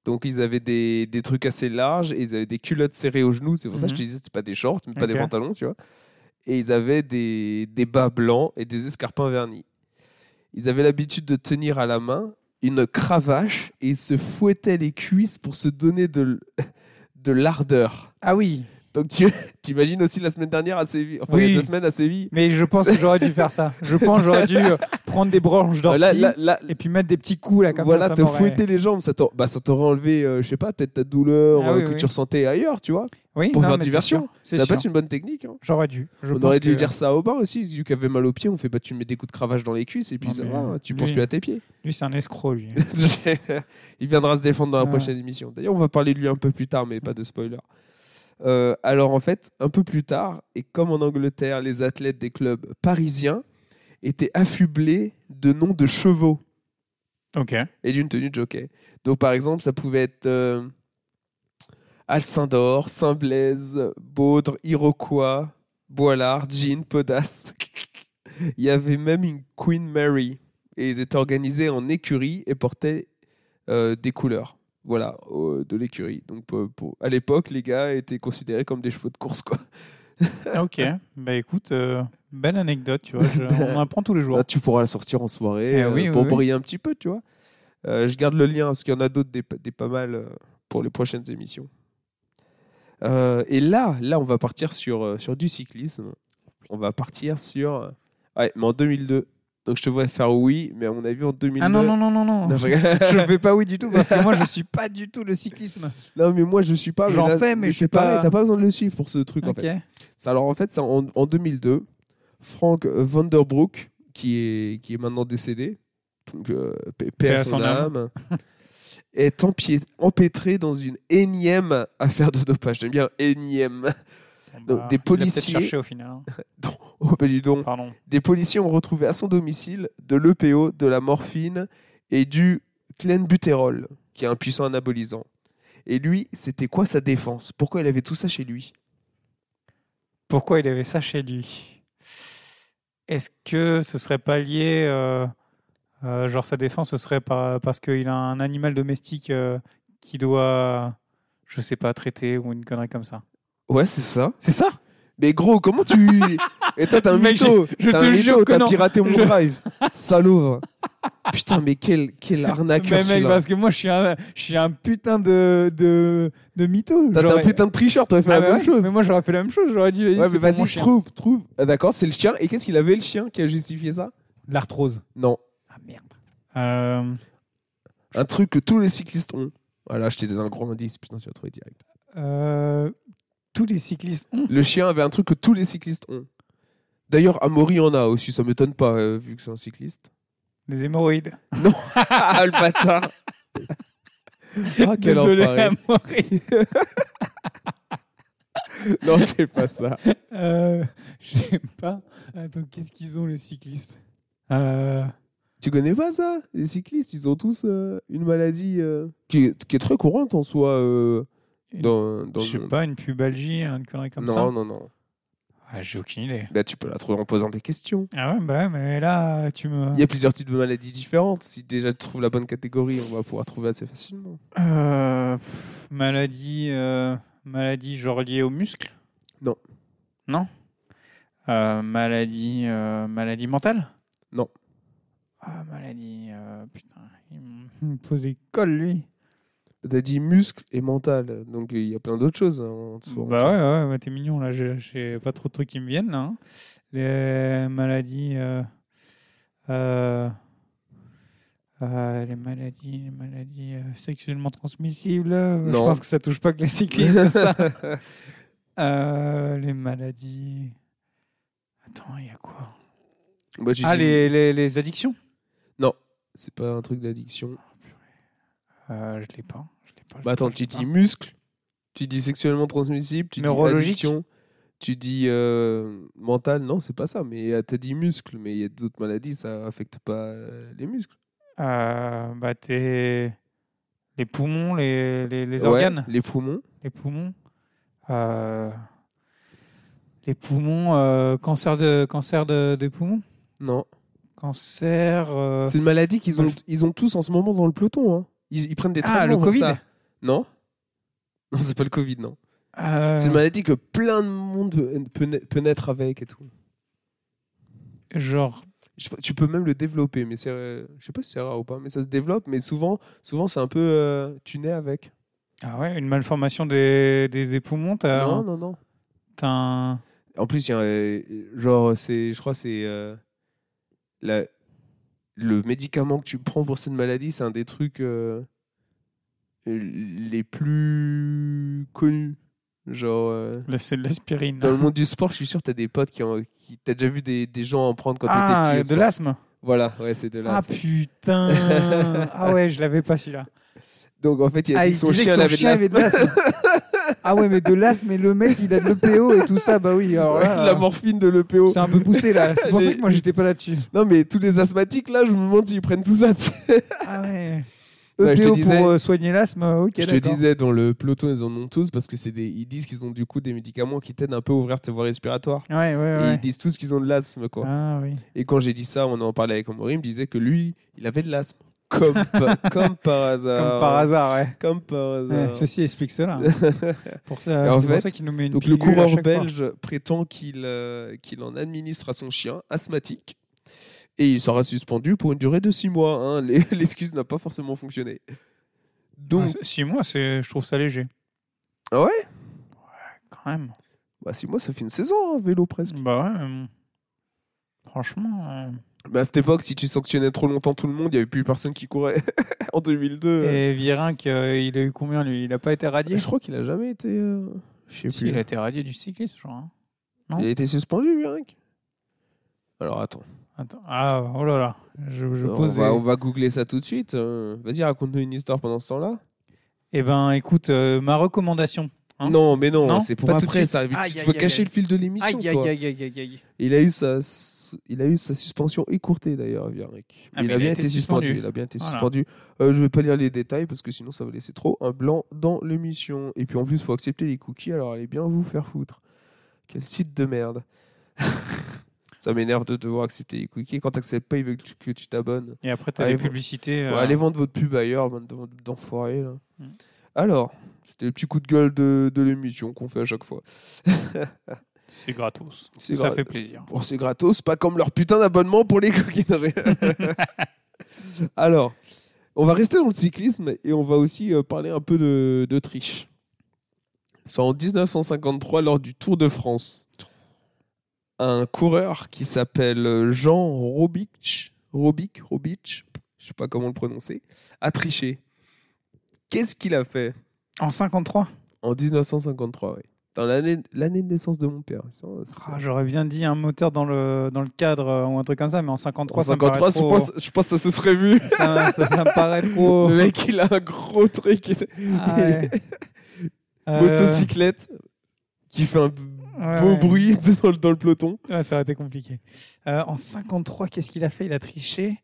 Donc ils avaient des, des trucs assez larges et ils avaient des culottes serrées aux genoux. C'est pour ça que je te disais, c'était pas des shorts, mais pas des pantalons, tu vois. Et ils avaient des, bas blancs et des escarpins vernis. Ils avaient l'habitude de tenir à la main une cravache et ils se fouettaient les cuisses pour se donner de, de l'ardeur. Ah oui. Donc tu imagines aussi la semaine dernière à Séville, enfin il y Oui. a deux semaines à Séville. Mais je pense que j'aurais dû faire ça. Je pense que j'aurais dû euh, prendre des branches Euh, d'ortie et puis mettre des petits coups là comme voilà, ça. ça te fouetter les jambes, ça t'aurait bah, ça t'aurait enlevé, euh, je sais pas, peut-être ta douleur Ah euh, que oui. tu ressentais ailleurs, tu vois. Oui, pour non, faire diversion. Ça peut sûr. être une bonne technique. hein. J'aurais dû. Je On aurait dû que- dire ça au bain aussi, celui qui avait mal aux pieds, on fait bah tu mets des coups de cravache dans les cuisses et puis Non, ça va, tu lui- penses plus à tes pieds. Lui, c'est un escroc, lui. Il viendra se défendre dans la Ouais. prochaine émission. D'ailleurs, on va parler de lui un peu plus tard, mais pas de spoiler. Euh, alors en fait, un peu plus tard, et comme en Angleterre, les athlètes des clubs parisiens étaient affublés de noms de chevaux ok. et d'une tenue de jockey. Donc par exemple, ça pouvait être euh, Alcindor, Saint-Blaise, Baudre, Iroquois, Boilard, Jean, Podas. Il y avait même une Queen Mary et ils étaient organisés en écurie et portaient euh, des couleurs. Voilà, euh, de l'écurie. Donc pour- pour- à l'époque, les gars étaient considérés comme des chevaux de course. Quoi. Ok. Bah écoute, euh, belle anecdote, tu vois. je- on en apprend tous les jours. Là, tu pourras la sortir en soirée Eh euh, oui, oui, pour oui. briller un petit peu, tu vois. Euh, je garde le lien parce qu'il y en a d'autres des, des pas mal euh, pour les prochaines émissions. Euh, et là, là, on va partir sur, euh, sur du cyclisme. On va partir sur. euh, Ouais, mais en 2002. Donc je te vois faire oui, mais à mon avis en 2002. Ah non, non, non, non, non. Non, je ne fais pas oui du tout parce que moi, je suis pas du tout le cyclisme. Non, mais moi je suis pas. J'en fais, mais je suis pas- T'as pas besoin de le suivre pour ce truc en fait. Ça, Alors en fait, en, en 2002, Frank Vanderbroek, qui est, qui est maintenant décédé, donc euh, à son âme, est empêtré dans une énième affaire de dopage. J'aime bien énième. Donc, des policiers- cherché au final. hein. Oh, bah, dis donc. Pardon. Des policiers ont retrouvé à son domicile de l'EPO, de la morphine et du clenbutérol, qui est un puissant anabolisant. Et lui, c'était quoi sa défense? Pourquoi il avait tout ça chez lui? Pourquoi il avait ça chez lui? Est-ce que ce serait pas lié, euh, euh, genre sa défense, ce serait pas parce qu'il a un animal domestique euh, qui doit, je sais pas, traiter ou une connerie comme ça? Ouais, c'est ça. C'est ça Mais gros, comment tu. Et toi, t'es un Mec, mytho je un te mytho, jure que T'as non. piraté mon Je- drive Salaud Putain, mais quel, quel Mais arnaqueur mec, celui-là parce que moi, je suis un, je suis un putain de, de, de mytho. T'as t'as un J'aurais- putain de tricheur, t'aurais fait Ah la bah même ouais, chose Mais moi, j'aurais fait la même chose. J'aurais dit, vas-y, Ouais, c'est mais pour mon vas-y, chien. trouve, trouve. Ah, D'accord, c'est le chien. Et qu'est-ce qu'il avait le chien qui a justifié ça? L'arthrose. Non. Ah merde. Euh, Un truc que tous les cyclistes ont. Voilà, je t'ai donné un gros indice, putain, tu vas trouver direct. euh, tous les cyclistes ont. Le chien avait un truc que tous les cyclistes ont. D'ailleurs, Amaury en a aussi, ça m'étonne pas, euh, vu que c'est un cycliste. Des hémorroïdes. Ah, le bâtard Ah, quel Désolé, enfoiré. Amaury. Non, c'est pas ça. Euh, Je sais pas. Attends, qu'est-ce qu'ils ont, les cyclistes? Euh, Tu connais pas ça? Les cyclistes, ils ont tous euh, une maladie euh, qui, est, qui est très courante en soi dans, dans Je sais pas, une pubalgie, une connerie comme non, ça? Non, non. Ah, J'ai aucune idée. Bah, tu peux la trouver en posant des questions. Ah ouais, bah mais là, tu me... Il y a plusieurs types de maladies différentes. Si déjà tu trouves la bonne catégorie, on va pouvoir trouver assez facilement. Euh, pff, maladie, euh, maladie genre liée aux muscles? Non. Non? Euh, Maladie, maladie mentale? Non. Ah, maladie, putain, il me pose cols, lui. T'as dit muscle et mental, donc il y a plein d'autres choses. hein, en dessous. Bah ouais, ouais, ouais, t'es mignon, là, j'ai- pas trop de trucs qui me viennent, là. hein. Les maladies... euh, euh, euh, les maladies, les maladies euh, sexuellement transmissibles, euh, je Non. pense que ça touche pas que les cyclistes, ça. Les maladies. Attends, il y a quoi? Bah, Ah, les, les, les addictions C'est pas un truc d'addiction. Euh, Je l'ai pas. Je l'ai pas je Bah attends, pas, tu dis muscle, tu dis sexuellement transmissible, tu dis Neurologique. addiction, tu dis euh, mental. Non, c'est pas ça. Mais euh, t'as dit muscle, mais il y a d'autres maladies, ça affecte pas euh, les muscles. Euh, bah, t'es- Les poumons, les, les, les Ouais, organes. les poumons. Les poumons. Les poumons, cancer, de, cancer de, des poumons? Non. Cancer. C'est une maladie qu'ils ont, ils ont tous en ce moment dans le peloton. hein. Ils, ils prennent des Ah, traitements le pour Covid ça. Non Non, c'est pas le Covid, non. euh, C'est une maladie que plein de monde peut, peut na- peut naître avec et tout. Genre. Je tu peux même le développer, mais c'est, je sais pas si c'est rare ou pas, mais ça se développe. Mais souvent, souvent c'est un peu, euh, tu nais avec. Ah ouais, une malformation des, des, des poumons, t'as non, non, non. t'as un. En plus, il y a, euh, genre, c'est, je crois, que c'est euh, la- le médicament que tu prends pour cette maladie, c'est un des trucs euh, les plus connus. Genre, euh, c'est de l'aspirine. dans le monde du sport, je suis sûr que tu as des potes qui ont. Qui, t'as déjà vu des, des gens en prendre quand ah, t'étais petit. au de l'asthme Voilà, ouais, c'est de Ah l'asthme. putain Ah ouais, je l'avais pas celui-là. Donc en fait, il a Ah, dit que son chien avait de l'asthme. Ah ouais, mais de l'asthme et le mec, il a de l'EPO et tout ça, bah oui. Alors là, la morphine de l'EPO. c'est un peu poussé là. C'est pour ça que moi, j'étais pas là-dessus. Non, mais tous les asthmatiques, là, je me demande s'ils prennent tout ça. tu sais. Ah ouais. Ouais, je te EPO disais- pour euh, soigner l'asthme, ok, je te disais, dans le peloton, ils en ont tous parce que c'est des... ils disent qu'ils ont du coup des médicaments qui t'aident un peu à ouvrir tes voies respiratoires. Ouais, ouais, Et ouais. ils disent tous qu'ils ont de l'asthme, quoi. Ah oui. Et quand j'ai dit ça, on en parlait avec Amaury, il me disait que lui, il avait de l'asthme. Comme, pa- comme par hasard. Comme par hasard, ouais. Comme par hasard. Ouais, ceci explique cela. pour ça, c'est pour ça qu'il nous met une Donc le coureur fois. belge prétend qu'il euh, qu'il en administre à son chien asthmatique et il sera suspendu pour une durée de six mois. hein. L'excuse n'a pas forcément fonctionné. Donc, Ah, c'est- six mois, c'est, je trouve ça léger. Ah ouais? Quand même. bah, six mois, ça fait une saison, hein, vélo presque. Bah ouais. euh, Franchement. euh, Mais à cette époque, si tu sanctionnais trop longtemps tout le monde, il n'y avait plus personne qui courait. en 2002. euh, Et Virenque, euh, il a eu combien lui? Il a pas été radié? Je crois qu'il a jamais été. euh, Je sais Si, plus. il a été radié du cyclisme, je crois. hein. non? Il a été suspendu, Virenque Alors attends. Attends. Ah, oh là là. Je, je on, pose. va, on va googler ça tout de suite. euh. Vas-y, raconte-nous une histoire pendant ce temps-là. Eh ben, écoute, euh, ma recommandation. Hein non, mais non, Non c'est pour Pas tout de après. Ça, Aïe, tu aïe, peux aïe, cacher le fil de l'émission. Aïe, aïe, toi. aïe, aïe, aïe, aïe. Il a eu sa, il a eu sa suspension écourtée d'ailleurs. Ah, il a bien été suspendu. suspendu. Il a bien été Voilà. suspendu. Euh, je vais pas lire les détails parce que sinon ça va laisser trop un blanc dans l'émission. Et puis en plus, il faut accepter les cookies. Alors allez bien vous faire foutre. Quel site de merde. ça m'énerve de devoir accepter les cookies. Quand t'acceptes pas, ils veulent que tu- t'abonnes. Et après, t'as les publicités. Ouais, euh, allez vendre votre pub ailleurs, bande de- d'enfoirés. là. Mm. Alors, c'était le petit coup de gueule de, de l'émission qu'on fait à chaque fois. C'est gratos. C'est Ça gra- fait plaisir. Bon, c'est gratos, pas comme leur putain d'abonnement pour les j'ai- Alors, on va rester dans le cyclisme et on va aussi euh, parler un peu de, de triche. C'est en 1953, lors du Tour de France, un coureur qui s'appelle Jean Robic, Robic, Robic, je sais pas comment le prononcer, a triché. Qu'est-ce qu'il a fait? En 53 en 1953 oui. Dans l'année de naissance de mon père. Ah, J'aurais bien dit un moteur dans le, dans le cadre euh, ou un truc comme ça, mais en 53, en ça me paraît 53, je trop- pense, je pense que ça se serait vu. ça, ça- ça me paraît trop. Le mec, il a un gros truc. Ah ouais. Euh, Motocyclette qui fait un ouais, beau ouais. bruit dans le, dans le peloton. Ça aurait été compliqué. Euh, en 53, qu'est-ce qu'il a fait? Il a triché.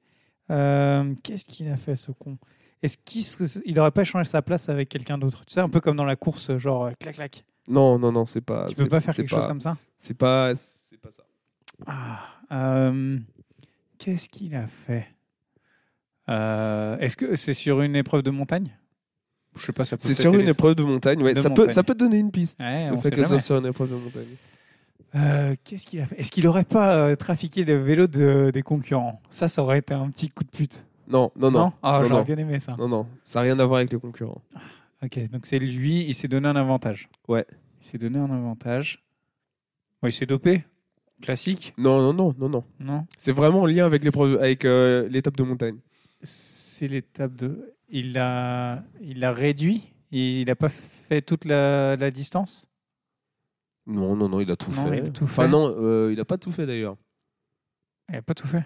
Euh, qu'est-ce qu'il a fait, ce con? Est-ce qu'il se- il aurait pas échangé sa place avec quelqu'un d'autre? Tu sais, un peu comme dans la course, genre euh, clac clac. Non, non, non, c'est pas. Tu peux pas faire quelque pas- chose comme ça C'est pas, c'est pas ça. Ah, euh, Qu'est-ce qu'il a fait? Euh, Est-ce que c'est sur une épreuve de montagne? Je sais pas, ça peut C'est sur une épreuve de montagne. Ouais, De ça peut, ça peut donner une piste. Ouais, le on fait que jamais. sur une épreuve de montagne. Euh, Qu'est-ce qu'il a fait? Est-ce qu'il aurait pas trafiqué le vélo de- des concurrents? Ça, ça aurait été un petit coup de pute. Non, non, non, Ah, Non, j'aurais non. bien aimé ça. non, non. Ça n'a rien à voir avec les concurrents. Ok, donc c'est lui, il s'est donné un avantage. Ouais. Il s'est donné un avantage. Bon, il s'est dopé Classique Non, non, non, non, non. Non C'est vraiment en lien avec l'épreuve, avec euh, l'étape de montagne. C'est l'étape de. Il a, il a réduit Il n'a pas fait toute la, la distance? Non, non, non, il a tout Non, fait. il a tout enfin, fait. non, euh, il a pas tout fait d'ailleurs. Il n'a pas tout fait.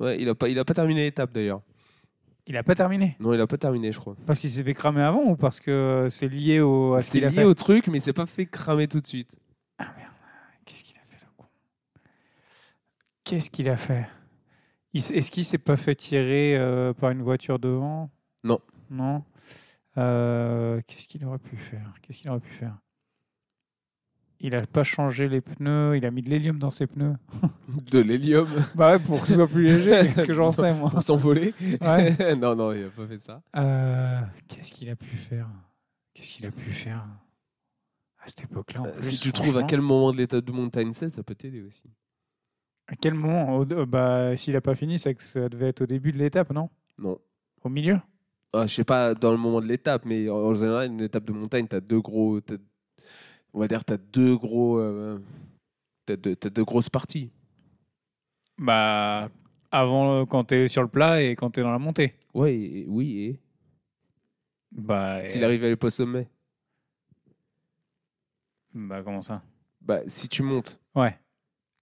Ouais, il a pas, il a pas terminé l'étape d'ailleurs. Il n'a pas terminé. Non, il a pas terminé, je crois. Parce qu'il s'est fait cramer avant ou parce que c'est lié au, à ce C'est qu'il a lié fait au truc, mais il s'est pas fait cramer tout de suite. Qu'est-ce qu'il a fait, le con Qu'est-ce qu'il a fait Il s- Est-ce qu'il s'est pas fait tirer euh, par une voiture devant? Non. Non. Euh, Qu'est-ce qu'il aurait pu faire? Qu'est-ce qu'il aurait pu faire? Il a pas changé les pneus. Il a mis de l'hélium dans ses pneus. De l'hélium Bah ouais, pour que ce soit plus léger. Qu'est-ce que j'en sais moi pour s'envoler. Ouais. non, non, il a pas fait ça. Euh, Qu'est-ce qu'il a pu faire? Qu'est-ce qu'il a pu faire? À cette époque-là en Euh, plus, si tu trouves à quel moment de l'étape de montagne c'est, ça peut t'aider aussi. À quel moment? Bah, s'il a pas fini, c'est que ça devait être au début de l'étape, non? Non. Au milieu? Ah, je sais pas dans le moment de l'étape, mais en- en général, une étape de montagne, tu as deux gros. t'as- On va dire, tu as deux gros. euh, t'as deux, t'as deux grosses parties. Bah, avant, euh, quand tu es sur le plat et quand tu es dans la montée. Ouais, et- oui, et Bah, s'il euh, arrive à aller pas au sommet bah, comment ça? Bah, si tu montes Ouais.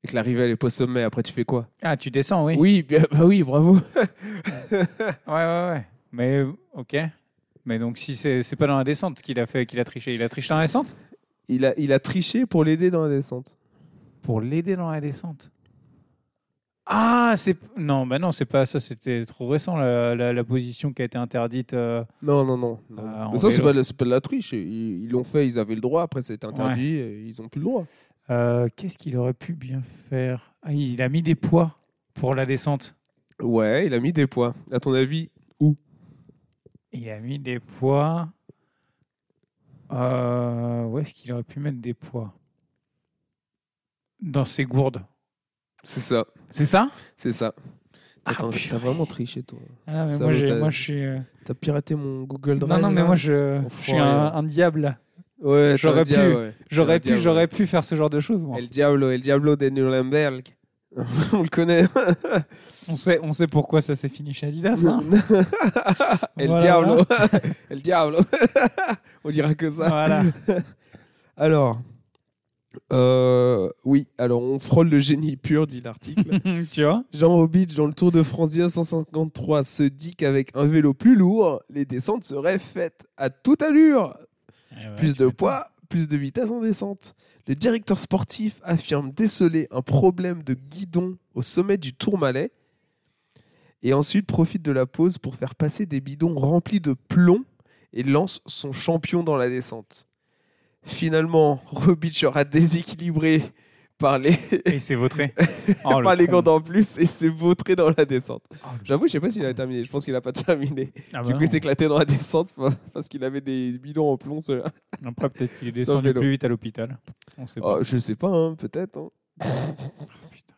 et que l'arrivée elle est pas au sommet, après tu fais quoi? Ah, tu descends, oui. Oui, bien- bah oui, bravo. Ouais, ouais, ouais. Mais, ok. Mais donc, si c'est c'est pas dans la descente qu'il a fait, qu'il a triché, il a triché dans la descente? Il, a, il a triché pour l'aider dans la descente. Pour l'aider dans la descente. Ah, c'est. Non, bah non, c'est pas ça, c'était trop récent, la, la- la position qui a été interdite. euh, Non, non, non. non. En Mais ça, c'est pas, de- c'est pas de la triche. Ils ils l'ont fait, ils avaient le droit. Après, c'était interdit. et ils ont plus le droit. Euh, Qu'est-ce qu'il aurait pu bien faire? Ah, Il a mis des poids pour la descente. Ouais, il a mis des poids. À ton avis Il a mis des poids. Euh, où est-ce qu'il aurait pu mettre des poids? Dans ses gourdes. C'est ça. C'est ça? C'est ça. Ah, Attends, t'as purée. vraiment triché, toi. ah, mais Ça moi, vaut j'ai- ta- moi, je suis. euh, T'as piraté mon Google Drive Non, non, mais là moi, je, je suis un, diable. Ouais, j'aurais diable, pu- ouais. J'aurais pu, diable, j'aurais pu faire ce genre de choses. moi. El Diablo, El Diablo de Nuremberg. On le connaît. On sait, on sait pourquoi ça s'est fini chez Adidas. hein. El Voilà, Diablo. El Diablo. On dira que ça. Voilà. Alors, euh, oui, alors on frôle le génie pur, dit l'article. tu vois? Jean Robic, dans le Tour de France 1953, se dit qu'avec un vélo plus lourd, les descentes seraient faites à toute allure. plus de poids, plus de vitesse en descente. Le directeur sportif affirme déceler un problème de guidon au sommet du Tourmalet et ensuite profite de la pause pour faire passer des bidons remplis de plomb et lance son champion dans la descente. Finalement, Robic sera déséquilibré par les, Et c'est vautré. Oh, par les gants en plus et s'est vautré dans la descente. Oh, J'avoue, je sais pas s'il a terminé. Je pense qu'il a pas terminé. Ah du bah coup, il non. éclaté dans la descente parce qu'il avait des bidons en plomb. ce- Après, peut-être qu'il est descendu plus vite à l'hôpital. On sait pas. Oh, je sais pas, hein, peut-être. hein. Putain.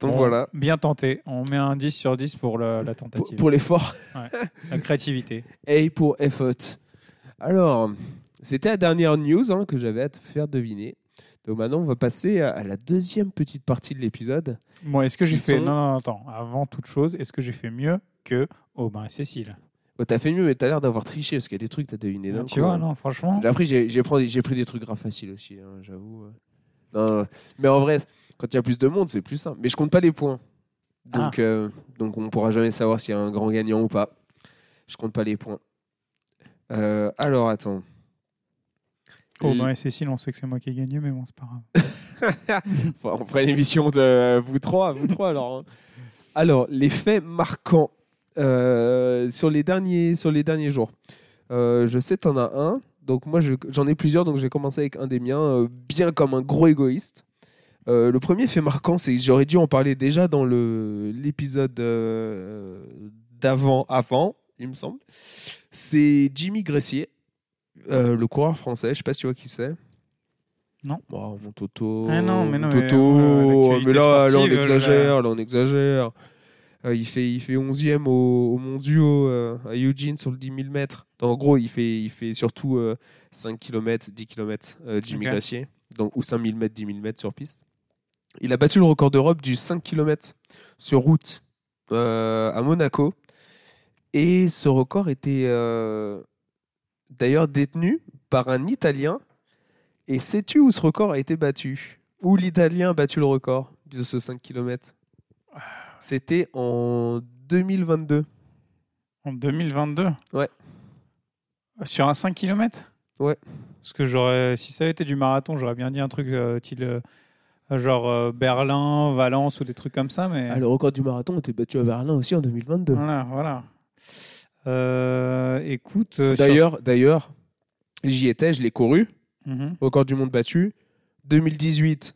Donc Bon, voilà, Bien tenté. On met un 10 sur 10 pour la tentative. pour l'effort. La créativité. A pour effort. Alors, c'était la dernière news hein, que j'avais à te faire deviner. Donc maintenant, on va passer à, la deuxième petite partie de l'épisode. Bon, est-ce que j'ai fait. sont- Non, non, attends. Avant toute chose, est-ce que j'ai fait mieux que Aubin et Cécile? Oh, t'as fait mieux, mais t'as l'air d'avoir triché parce qu'il y a des trucs, t'as deviné. d'un tu vois, hein. non, franchement. Après, j'ai pris, pris des trucs grave faciles aussi, hein, j'avoue. Non, non. mais en vrai, quand il y a plus de monde, c'est plus simple. Mais je compte pas les points. Donc, euh, donc on pourra jamais savoir s'il y a un grand gagnant ou pas. Je compte pas les points. Euh, alors, attends. Oh, les Cécile, on sait que c'est moi qui ai gagné, mais bon, c'est pas grave. Enfin, on fera une émission de euh, vous trois, vous trois alors. hein. Alors, les faits marquants euh, sur, les derniers, sur les derniers jours. Euh, je sais, tu en as un. Donc, moi, je- j'en ai plusieurs. Donc, j'ai commencé avec un des miens, euh, bien comme un gros égoïste. Le premier fait marquant, c'est j'aurais dû en parler déjà dans l'épisode euh, d'avant, avant, il me semble. C'est Jimmy Gressier, euh, le coureur français. Je sais pas si tu vois qui c'est. Non. Oh, mon Toto. Ah non, mais mon non, mais, Toto. euh, mais là, là, on exagère, là, on exagère. Euh, il, fait, il fait 11e au, au mondiaux euh, à Eugene sur le 10 000 mètres. Donc, en gros, il fait, il fait surtout euh, 5 km, 10 km Jimmy Ok. Glacier, donc, ou 5 000 mètres, 10 000 mètres sur piste. Il a battu le record d'Europe du 5 km sur route euh, à Monaco. Et ce record était euh, d'ailleurs détenu par un Italien. Et sais-tu où ce record a été battu? Où l'Italien a battu le record de ce 5 km C'était en 2022. En 2022 Ouais. Sur un 5 km Ouais. Parce que j'aurais, si ça avait été du marathon, j'aurais bien dit un truc euh, euh, genre euh, Berlin, Valence ou des trucs comme ça, mais Ah, le record du marathon était battu à Berlin aussi en 2022. voilà, voilà. Euh, écoute, euh, D'ailleurs, d'ailleurs, j'y étais, je l'ai couru. Mhm. record du monde battu. 2018,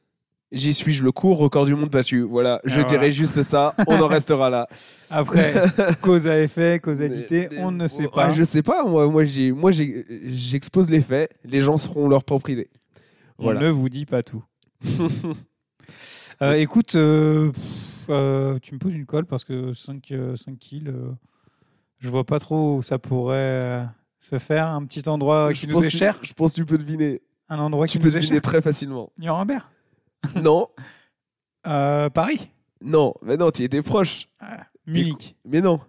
j'y suis, je le cours, record du monde battu. Voilà, je Ah, dirais voilà. juste ça, on en restera là. Après, cause à effet, causalité, on ne sait pas. je sais pas, moi, moi, j'ai- moi j'expose les faits, les gens seront leur propre idée. On ne vous dit pas tout. Euh, écoute, euh, euh, tu me poses une colle parce que 5, 5 kills, je vois pas trop où ça pourrait euh, se faire. Un petit endroit Je qui nous est cher. Je pense que tu peux deviner. Un endroit Tu qui peux nous est deviner cher. très facilement. Nuremberg. non, Euh, Paris. non, mais non, tu étais proche. Ah, Munich. Mais non.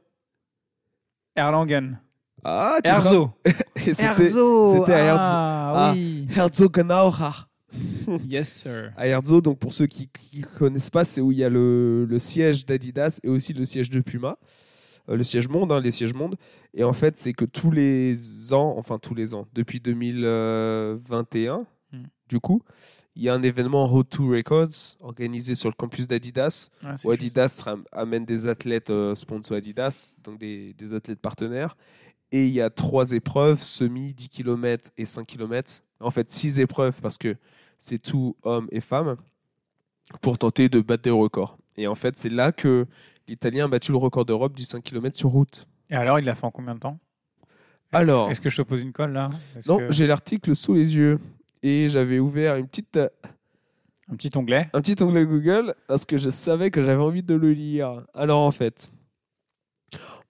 Erlangen. Ah, tu Erzo. Erzo. c'était à Herz- Ah, Ah. oui. Herzogenaurach. Yes, sir. À Herzo, donc pour ceux qui ne connaissent pas, c'est où il y a le, le siège d'Adidas et aussi le siège de Puma. Euh, le siège monde, hein, les sièges monde. Et en fait, c'est que tous les ans, enfin tous les ans, depuis 2021, Hmm. du coup, il y a un événement Road to Records organisé sur le campus d'Adidas où. Adidas amène des athlètes euh, sponsors Adidas, donc des, des athlètes partenaires. Et il y a trois épreuves, semi, 10 km et 5 km. En fait, six épreuves parce que c'est tout hommes et femmes pour tenter de battre des records. Et en fait, c'est là que l'Italien a battu le record d'Europe du 5 km sur route. Et alors, il l'a fait en combien de temps? Est-ce- Alors- Est-ce que je te pose une colle là? Non, que- j'ai l'article sous les yeux et j'avais ouvert une petite, euh, Un petit onglet. un petit onglet Google parce que je savais que j'avais envie de le lire. Alors en fait,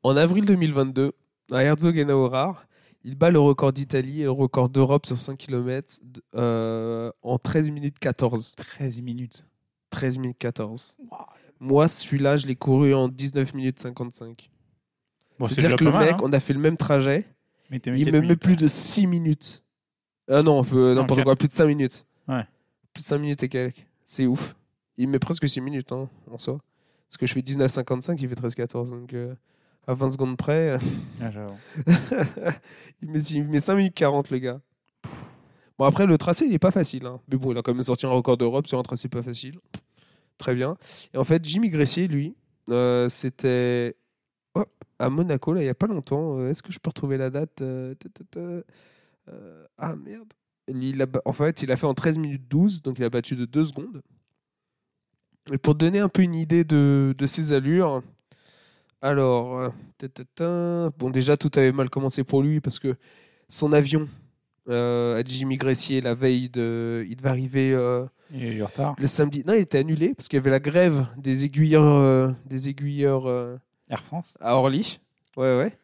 en avril 2022, à Herzogenaurach, il bat le record d'Italie et le record d'Europe sur 5 km en 13 minutes 14. 13 minutes. 13 minutes 14. Moi, celui-là, je l'ai couru en 19 minutes 55. Bon, c'est C'est-à-dire que le mal, mec, hein. on a fait le même trajet, Mais il me met plus de 6 minutes. Ah non, n'importe quoi, plus de 5 minutes. Ouais. Plus de 5 minutes et quelques. C'est ouf. Il met presque 6 minutes hein, en soi. Parce que je fais 19,55, il fait 13,14. Donc euh, à 20 secondes près, Ah, j'avoue. il, met, il met 5 minutes 40, le gars. Bon, après, le tracé, il n'est pas facile. hein. Mais bon, il a quand même sorti un record d'Europe sur un tracé pas facile. Très bien. Et en fait, Jimmy Gressier, lui, euh, c'était à Monaco, il n'y a pas longtemps. Euh, Est-ce que je peux retrouver la date Euh, Ah, merde. Il a, en fait, il a fait en 13 minutes 12, donc il a battu de 2 secondes. Et pour donner un peu une idée de, de ses allures, alors, bon, déjà, tout avait mal commencé pour lui parce que son avion euh, à Jimmy Gressier, la veille, de, il devait arriver euh, Il a eu retard. le samedi. Non, il était annulé parce qu'il y avait la grève des aiguilleurs, euh, des aiguilleurs Air France. à Orly. Ouais, ouais.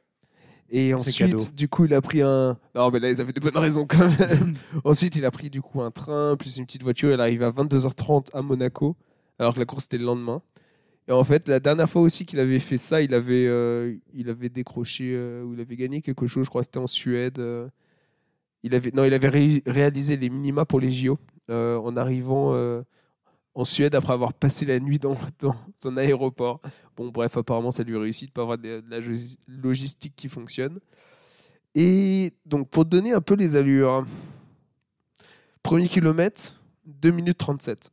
Et ensuite, du coup, il a pris un. Non, mais là, ils avaient de bonnes raisons quand même. ensuite, il a pris du coup un train plus une petite voiture. Elle arrive à 22h30 à Monaco, alors que la course était le lendemain. Et en fait, la dernière fois aussi qu'il avait fait ça, il avait, il avait décroché ou il avait gagné quelque chose. Je crois que c'était en Suède. Il avait, non, il avait ré- réalisé les minima pour les JO euh, en arrivant euh, en Suède après avoir passé la nuit dans, dans un aéroport. Bon, bref, apparemment, ça lui réussit de pas avoir de, de la logi- logistique qui fonctionne. Et donc, pour te donner un peu les allures, premier kilomètre, 2 minutes 37.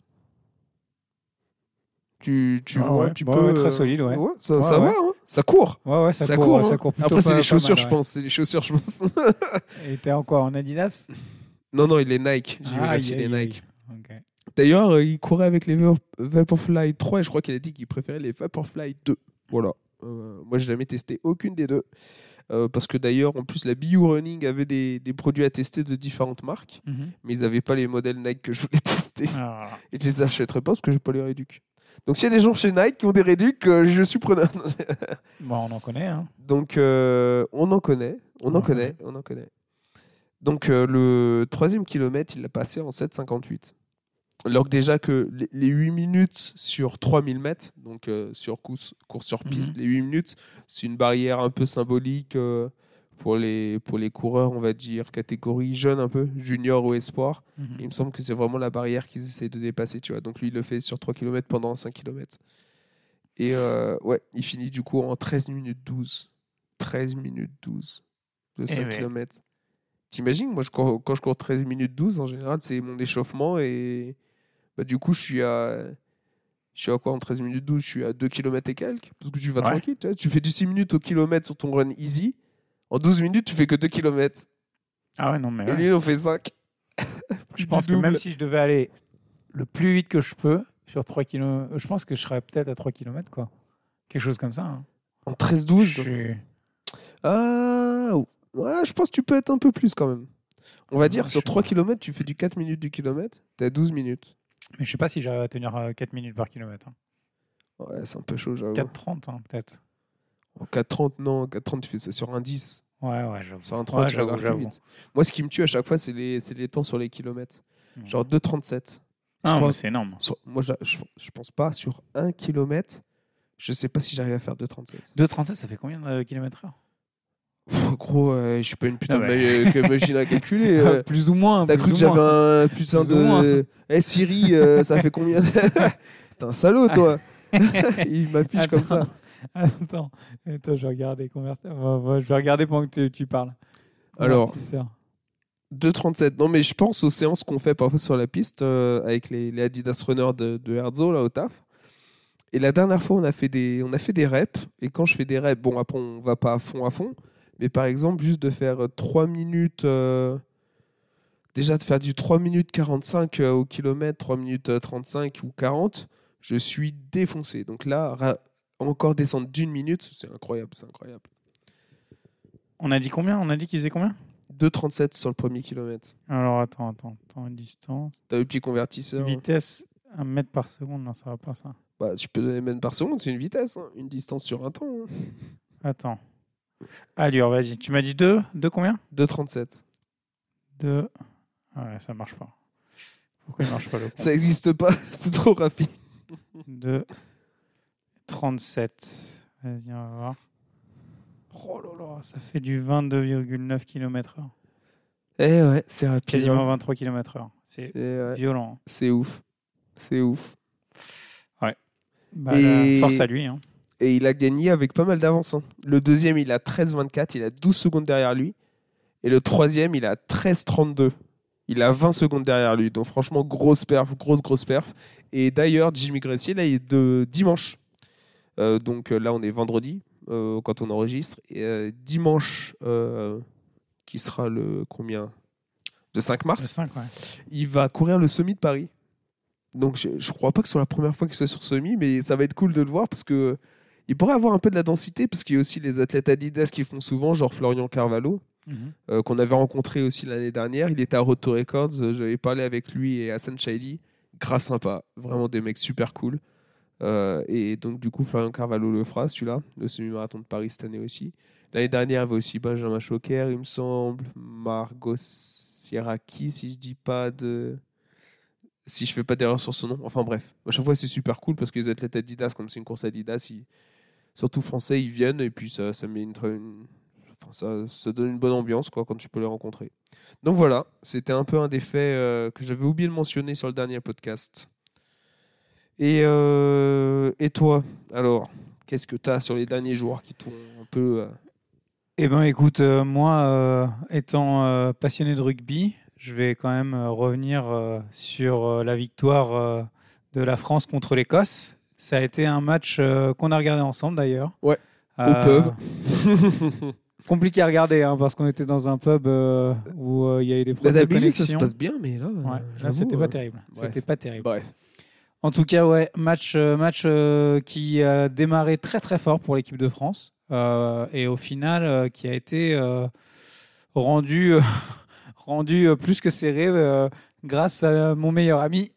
Tu, tu Ah vois, ouais. tu peux. ouais, très euh, solide, ouais. ça, va, hein ça court. Ouais, ouais, ça, Ça court, court, ça hein. court Après, c'est les chaussures, mal, je pense. C'est les chaussures, je pense. Et t'es encore en Adidas? Non, non, il est Nike. J'ai Aïe, il est. Nike. D'ailleurs, euh, il courait avec les Vapor- Vaporfly 3 et je crois qu'il a dit qu'il préférait les Vaporfly 2. Voilà. Euh, moi, j'ai jamais testé aucune des deux. Euh, parce que d'ailleurs, en plus, la BU Running avait des, des produits à tester de différentes marques, Mhm. mais ils n'avaient pas les modèles Nike que je voulais tester. Ah. Et je les achèterais pas parce que j'ai pas les réducs. Donc, s'il y a des gens chez Nike qui ont des réducs, euh, je suis preneur. Bon, on en connaît. Hein. Donc, euh, on en connaît, on en connaît, on en connaît. Donc, euh, le troisième kilomètre, il l'a passé en 7,58. Alors que déjà que les- les 8 minutes sur 3000 mètres, donc euh, sur course, course sur piste, Mhm. les 8 minutes, c'est une barrière un peu symbolique pour, les, pour les coureurs, on va dire, catégorie jeune un peu, junior ou espoir. Mhm. Il me semble que c'est vraiment la barrière qu'ils essayent de dépasser, tu vois. Donc lui, il le fait sur 3 km pendant 5 km. Et euh, ouais, il finit du coup en 13 minutes 12. 13 minutes 12 de 5 ouais. km. T'imagines, moi, je cours- quand je cours 13 minutes 12, en général, c'est mon échauffement et bah, du coup, je suis à. Je suis à quoi en 13 minutes 12 Je suis à 2 km et quelques. Parce que tu vas Ouais. tranquille. Tu, vois. tu fais du 6 minutes au kilomètre sur ton run easy. En 12 minutes, tu fais que 2 km. Ah ouais, non, mais Et ouais. lui, on fait 5. je pense que même si je devais aller le plus vite que je peux sur 3 km, je pense que je serais peut-être à 3 km, quoi. Quelque chose comme ça. hein. En 13-12 Je suis- Ah, ouais, je pense que tu peux être un peu plus quand même. On va Ouais, dire sur sais 3 pas. km, tu fais du 4 minutes du kilomètre, t'es à 12 minutes. Mais je sais pas si j'arrive à tenir euh, 4 minutes par kilomètre. hein. Ouais, c'est un peu chaud, j'avoue. 4,30 hein, peut-être. En 4,30, non, 4,30, tu fais ça sur un 10. Ouais, ouais, j'avoue. Sur un 30, Ouais, tu vas grave j'avoue, plus j'avoue. vite. Moi, ce qui me tue à chaque fois, c'est les, c'est les temps sur les kilomètres. Genre 2,37. Ah, je crois- mais c'est énorme. Sur- moi, je, je, je pense pas, sur un kilomètre, je sais pas si j'arrive à faire 2,37. 2,37, ça fait combien de kilomètres heure? Pff, Gros, euh, je suis pas une putain Ah de que machine à calculer. euh. Plus ou moins. T'as cru que j'avais un putain Plus de. Eh Siri, euh, ça fait combien T'es un salaud, toi Il m'affiche comme ça. Attends, attends, je vais regarder combien. Ouais, ouais, je vais regarder pendant que tu, tu parles. Alors. Convertisseur. 2,37. Non, mais je pense aux séances qu'on fait parfois sur la piste euh, avec les, les Adidas Runners de, de Herzo, là, au taf. Et la dernière fois, on a fait des, on a fait des reps. Et quand je fais des reps, bon, après, on va pas à fond, à fond. Mais par exemple, juste de faire 3 minutes. euh, déjà, de faire du 3 minutes 45 euh, au kilomètre, 3 minutes euh, 35 ou 40, je suis défoncé. Donc là, encore descendre d'une minute, c'est incroyable, c'est incroyable. On a dit combien? On a dit qu'il faisait combien? 2,37 sur le premier kilomètre. Alors attends, attends, temps et distance. T'as le petit convertisseur? Vitesse 1 mètre par seconde, non, ça va pas ça. Bah, tu peux donner mètres par seconde, c'est une vitesse, hein, une distance sur un temps. hein. Attends. Allure, vas-y. Tu m'as dit 2 2 combien? 2,37. 2. Ah ouais, ça marche pas. Pourquoi il marche pas le Ça n'existe pas, c'est trop rapide. 2. 37. Vas-y, on va voir. Oh là là, ça fait du 22,9 km/h. Eh ouais, c'est rapide. Quasiment hein. 23 km/h. C'est Eh ouais, violent. c'est ouf. C'est ouf. Bah, Et- là, force à lui. Hein. Et il a gagné avec pas mal d'avance. hein. Le deuxième, il a 13,24, il a 12 secondes derrière lui. Et le troisième, il a 13,32. Il a 20 secondes derrière lui. Donc franchement, grosse perf, grosse, grosse perf. Et d'ailleurs, Jimmy Gressier, là, il est de dimanche. Euh, donc euh, là, on est vendredi euh, quand on enregistre. Et euh, dimanche, qui sera le combien? De 5 Le mars, 5, ouais. il va courir le semi de Paris. Donc je, je crois pas que ce soit la première fois qu'il soit sur semi, mais ça va être cool de le voir parce que il pourrait avoir un peu de la densité parce qu'il y a aussi les athlètes Adidas qui font souvent, genre Florian Carvalho, Mhm. euh, qu'on avait rencontré aussi l'année dernière. Il était à Road to Records, euh, j'avais parlé avec lui et Hassan Chaidi. Grâce sympa, vraiment des mecs super cool. Euh, et donc du coup, Florian Carvalho le fera, celui-là, le semi-marathon de Paris cette année aussi. L'année dernière, il y avait aussi Benjamin Choquer, il me semble, Margot Sierraki, si je dis pas de... si je fais pas d'erreur sur son nom. Enfin bref, à chaque fois c'est super cool parce que les athlètes Adidas, comme c'est une course Adidas, surtout français, ils viennent et puis ça, ça met une, ça donne une bonne ambiance quoi quand tu peux les rencontrer. Donc voilà, c'était un peu un des faits euh, que j'avais oublié de mentionner sur le dernier podcast. Et, euh, et toi, alors, qu'est-ce que tu as sur les derniers jours qui t'ont un peu... euh, Eh ben, écoute, euh, moi, euh, étant euh, passionné de rugby, je vais quand même euh, revenir euh, sur euh, la victoire euh, de la France contre l'Écosse. Ça a été un match euh, qu'on a regardé ensemble d'ailleurs. Ouais, Euh, pub. Compliqué à regarder hein, parce qu'on était dans un pub euh, où euh, il y a eu des problèmes de David, ça se connexion. passe bien, mais là, euh, Ouais, là, c'était euh, pas terrible. C'était pas terrible. Bref. En tout cas, ouais, match, euh, match euh, qui a démarré très très fort pour l'équipe de France euh, et au final qui a été rendu, rendu plus que serré grâce à mon meilleur ami,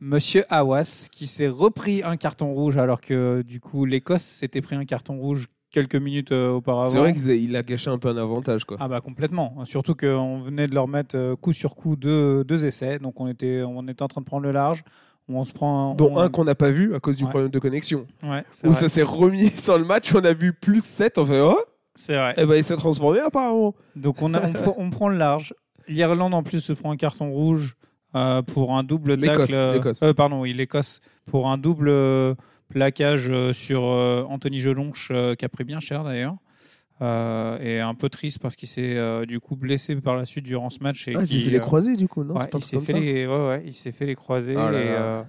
Monsieur Awas, qui s'est repris un carton rouge alors que du coup l'Écosse s'était pris un carton rouge quelques minutes euh, auparavant. C'est vrai qu'il a gâché un peu un avantage. Quoi. Ah bah complètement. Surtout qu'on venait de leur mettre euh, coup sur coup deux, deux essais, donc on était, on était en train de prendre le large. On se prend Dont on- un qu'on n'a pas vu à cause du Ouais. problème de connexion. Ouais, c'est Où vrai. ça s'est remis sur le match, on a vu plus 7, on fait oh, C'est vrai. eh ben, il s'est transformé apparemment. Donc on, a, on, pr- on prend le large. L'Irlande en plus se prend un carton rouge euh, pour un double L'Écosse, tacle. euh, pardon, oui, l'Écosse pour un double plaquage euh, sur euh, Anthony Gelonche euh, qui a pris bien cher d'ailleurs. Euh, et un peu triste parce qu'il s'est euh, du coup blessé par la suite durant ce match. Et Ah, il s'est fait les croisés du coup, non Ouais, C'est pas il s'est fait les, ouais, ouais, il s'est fait les croisés. Oh là et, là. euh,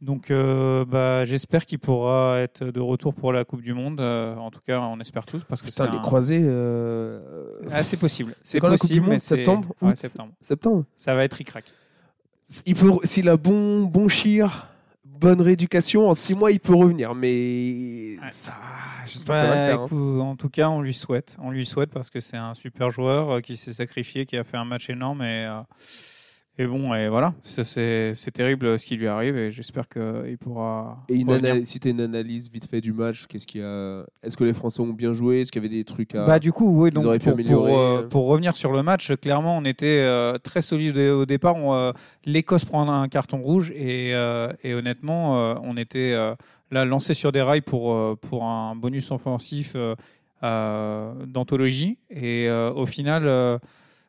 donc, bah, j'espère qu'il pourra être de retour pour la Coupe du Monde. en tout cas, on espère tous parce que Putain, c'est les un- croisés. Ah, c'est possible. C'est quand la Coupe du possible, Monde? c'est- Septembre? Août? septembre. Septembre? Ça va être ric-rac. il peut, S'il a bon, bon chir, bonne rééducation, en 6 mois, il peut revenir. Mais Ouais. ça, j'espère que ça va le Bah, faire. hein. En tout cas, on lui souhaite. On lui souhaite parce que c'est un super joueur euh, qui s'est sacrifié, qui a fait un match énorme. Et, euh, et bon, et voilà, c'est c'est terrible euh, ce qui lui arrive et j'espère qu'il pourra. Et une si tu as une analyse vite fait du match, qu'est-ce qu'il y a Est-ce que les Français ont bien joué Est-ce qu'il y avait des trucs à. Bah, du coup, oui, donc pour, euh, euh. pour revenir sur le match, clairement, on était euh, très solide au départ. Euh, L'Écosse prend un carton rouge et, euh, et honnêtement, euh, on était euh, là lancé sur des rails pour, euh, pour un bonus offensif euh, euh, d'anthologie. Et euh, au final, euh,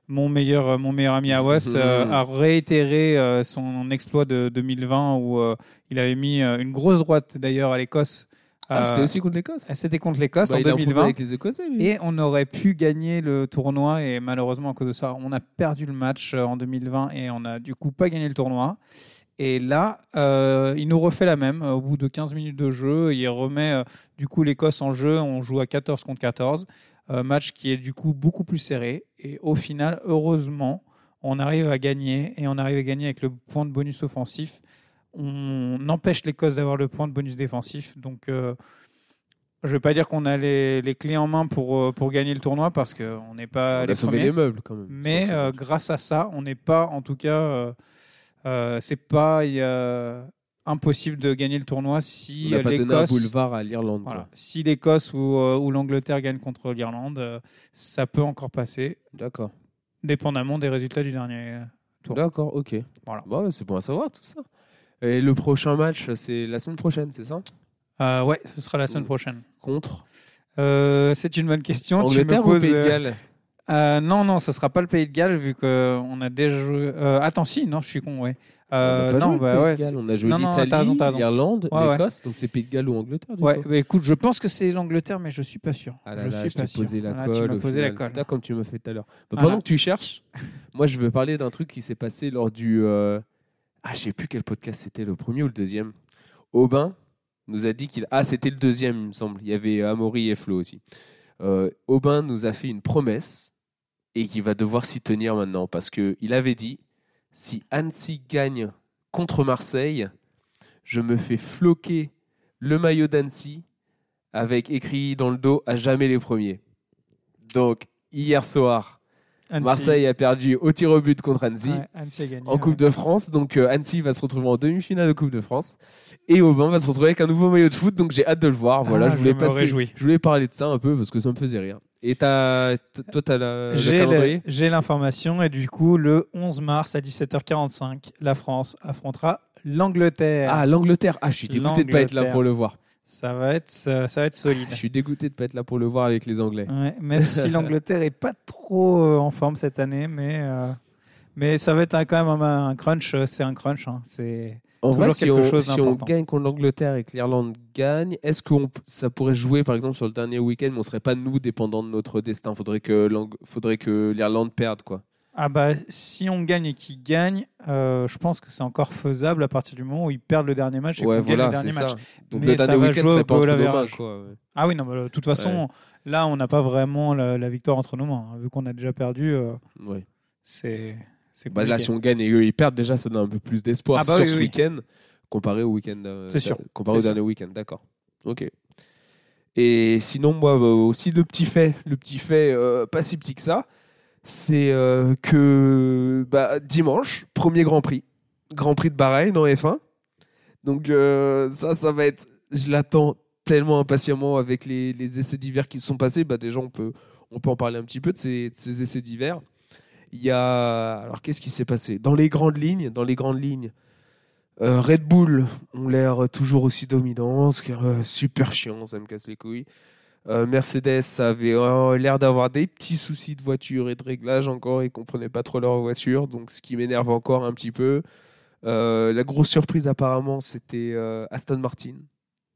mon, meilleur, mon meilleur ami Awas euh, Mhm. a réitéré euh, son exploit de 2020 où euh, il avait mis euh, une grosse droite d'ailleurs à l'Écosse. Ah, c'était Euh, aussi contre l'Écosse? C'était contre l'Écosse Bah, en il a un problème 2020. avec les Écossais, lui. Et on aurait pu gagner le tournoi et malheureusement à cause de ça, on a perdu le match euh, en 2020 et on a du coup pas gagné le tournoi. Et là, euh, il nous refait la même. Au bout de 15 minutes de jeu, il remet euh, du coup l'Écosse en jeu. On joue à 14 contre 14. Euh, match qui est du coup beaucoup plus serré. Et au final, heureusement, on arrive à gagner et on arrive à gagner avec le point de bonus offensif. On empêche l'Écosse d'avoir le point de bonus défensif. Donc, euh, je ne vais pas dire qu'on a les, les clés en main pour, euh, pour gagner le tournoi parce qu'on n'est pas On les a sauvé premiers. les meubles quand même. Mais euh, grâce à ça, on n'est pas, en tout cas, c'est pas impossible de gagner le tournoi si on euh, n'a pas donné un l'Écosse, boulevard à l'Irlande. voilà, si l'Écosse ou, euh, ou l'Angleterre gagne contre l'Irlande, euh, ça peut encore passer, D'accord. dépendamment des résultats du dernier. Tour. D'accord, ok. Voilà. Bon, c'est bon à savoir tout ça. Et le prochain match, c'est la semaine prochaine, c'est ça? Euh, ouais, ce sera la semaine prochaine. Contre? Euh, c'est une bonne question. Tu me Angleterre ou poses, Pays de euh, Galles? Euh, non, non, ce sera pas le Pays de Galles vu qu'on a déjà joué. Euh, attends, si, non, je suis con, ouais. On Euh, n'a pas non, joué bah ouais. on a joué Non, non, l'Italie, l'Irlande, l'Écosse, donc c'est Pays de Galles ou Angleterre. Du Ouais, coup. bah, écoute, je pense que c'est l'Angleterre, mais je suis pas sûr. Ah là je là, suis je pas sûr. posé la Voilà, colle. tu m'as posé la colle. Comme tu m'as fait tout à l'heure. Bah, Voilà. Pendant que tu cherches, moi je veux parler d'un truc qui s'est passé lors du. euh, Ah, je sais plus quel podcast c'était, le premier ou le deuxième. Aubin nous a dit qu'il. Ah, c'était le deuxième, il me semble. Il y avait Amaury et Flo aussi. Euh, Aubin nous a fait une promesse et qu'il va devoir s'y tenir maintenant parce qu'il avait dit si Annecy gagne contre Marseille, je me fais floquer le maillot d'Annecy avec écrit dans le dos à jamais les premiers. Donc, hier soir, Annecy. Marseille a perdu au tir au but contre Annecy. Ouais, Annecy a gagné. En Coupe de France, donc euh, Annecy va se retrouver en demi-finale de Coupe de France et Aubin va se retrouver avec un nouveau maillot de foot, donc j'ai hâte de le voir. Voilà, Ah, je voulais je passer, voulais parler de ça un peu parce que ça me faisait rire. Et t'as, t- toi, t'as la, le J'ai l'information et du coup, le 11 mars à 17h45, la France affrontera l'Angleterre. Ah, l'Angleterre. Ah, je suis dégoûté de pas être là pour le voir. Ça va être, ça, ça va être solide. Je suis dégoûté de pas être là pour le voir avec les Anglais. Ouais, même si l'Angleterre est pas trop euh, en forme cette année, mais euh, mais ça va être un- quand même un, un crunch. euh, C'est un crunch. hein. C'est En Toujours vrai, si, quelque on, chose si on gagne contre l'Angleterre et que l'Irlande gagne, est-ce que ça pourrait jouer par exemple sur le dernier week-end, mais on serait pas nous dépendants de notre destin? l'Ang- faudrait que l'Irlande perde quoi. Ah bah si on gagne et qu'ils gagnent, euh, je pense que c'est encore faisable à partir du moment où ils perdent le dernier match et Ouais, qu'on gagne voilà, le dernier match. ça. Donc Mais le ça dernier va jouer serait au pas entre quoi. ouais. Ah oui non, bah, de toute façon là on n'a pas vraiment la, la victoire entre nos mains. hein. Vu qu'on a déjà perdu, euh, Ouais. c'est Bah, là, si on gagne et eux ils perdent, déjà ça donne un peu plus d'espoir Ah bah sur oui, ce oui. week-end comparé au week-end. euh, C'est sûr, Comparé au dernier week-end, d'accord. Ok. Et sinon, moi bah, aussi le petit fait, le petit fait pas si petit que ça, c'est euh, que bah, dimanche, premier Grand Prix, Grand Prix de Bahreïn en F1. Donc euh, ça, ça va être, je l'attends tellement impatiemment avec les, essais d'hiver qui se sont passés. Bah, déjà, on peut, on peut en parler un petit peu de ces, essais d'hiver. Il y a, alors qu'est-ce qui s'est passé? Dans les grandes lignes, dans les grandes lignes, euh, Red Bull ont l'air toujours aussi dominants, super chiant, ça me casse les couilles. Euh, Mercedes avait euh, l'air d'avoir des petits soucis de voiture et de réglage encore, ils comprenaient pas trop leur voiture, donc ce qui m'énerve encore un petit peu. Euh, la grosse surprise apparemment, c'était Aston Martin,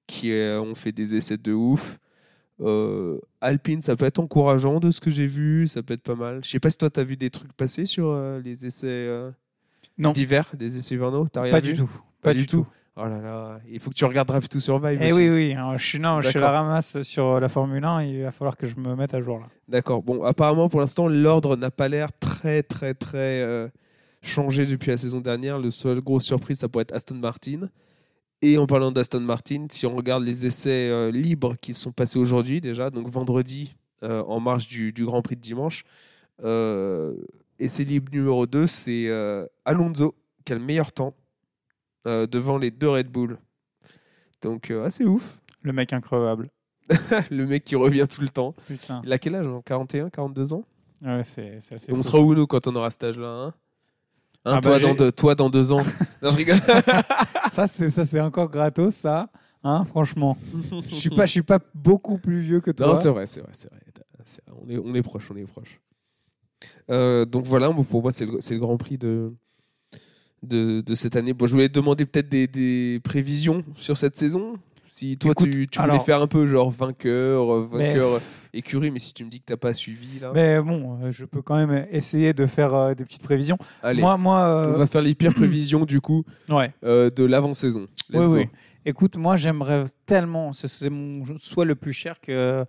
qui ont fait des essais de ouf. Alpine, ça peut être encourageant de ce que j'ai vu, ça peut être pas mal. Je sais pas si toi tu as vu des trucs passer sur les essais d'hiver, des essais hivernaux, Pas vu du tout. Pas, du tout. Oh là là, il faut que tu regardes Drive to Survive. Eh aussi. oui, oui. alors, je suis, non, je suis à la ramasse sur la Formule 1. Il va falloir que je me mette à jour là. D'accord. Bon, apparemment, pour l'instant, l'ordre n'a pas l'air très, très, très euh, changé depuis la saison dernière. Le seul grosse surprise, ça pourrait être Aston Martin. Et en parlant d'Aston Martin, si on regarde les essais euh, libres qui sont passés aujourd'hui déjà, donc vendredi, euh, en marge du, du Grand Prix de dimanche, euh, essai libre numéro 2, c'est euh, Alonso qui a le meilleur temps euh, devant les deux Red Bull. Donc, euh, assez ouf. Le mec increvable. le mec qui revient tout le temps. Putain. Il a quel âge genre 41, 42 ans? Ouais, c'est assez on fou, sera où nous quand on aura cet âge-là hein? Hein, Ah bah, toi, dans deux, toi dans deux ans. non, je rigole. Ça, c'est ça, c'est encore gratos, ça. Hein, franchement. Je suis pas, je suis pas beaucoup plus vieux que toi. non, c'est vrai, c'est vrai, c'est vrai. On est, on est proche, on est proche. Euh, donc voilà, pour moi, c'est le, c'est le Grand Prix de, de, de cette année. Bon, je voulais te demander peut-être des, des prévisions sur cette saison. Si toi, Écoute, tu, tu voulais faire un peu genre vainqueur, euh, Mais- vainqueur euh, écurie, mais si tu me dis que t'as pas suivi là, Mais bon, euh, je peux quand même essayer de faire euh, des petites prévisions. allez, Moi, moi, on va faire les pires prévisions du coup ouais. euh, de l'avant-saison. Let's Oui, go. oui. Écoute, moi, j'aimerais tellement, ce c'est mon soit le plus cher que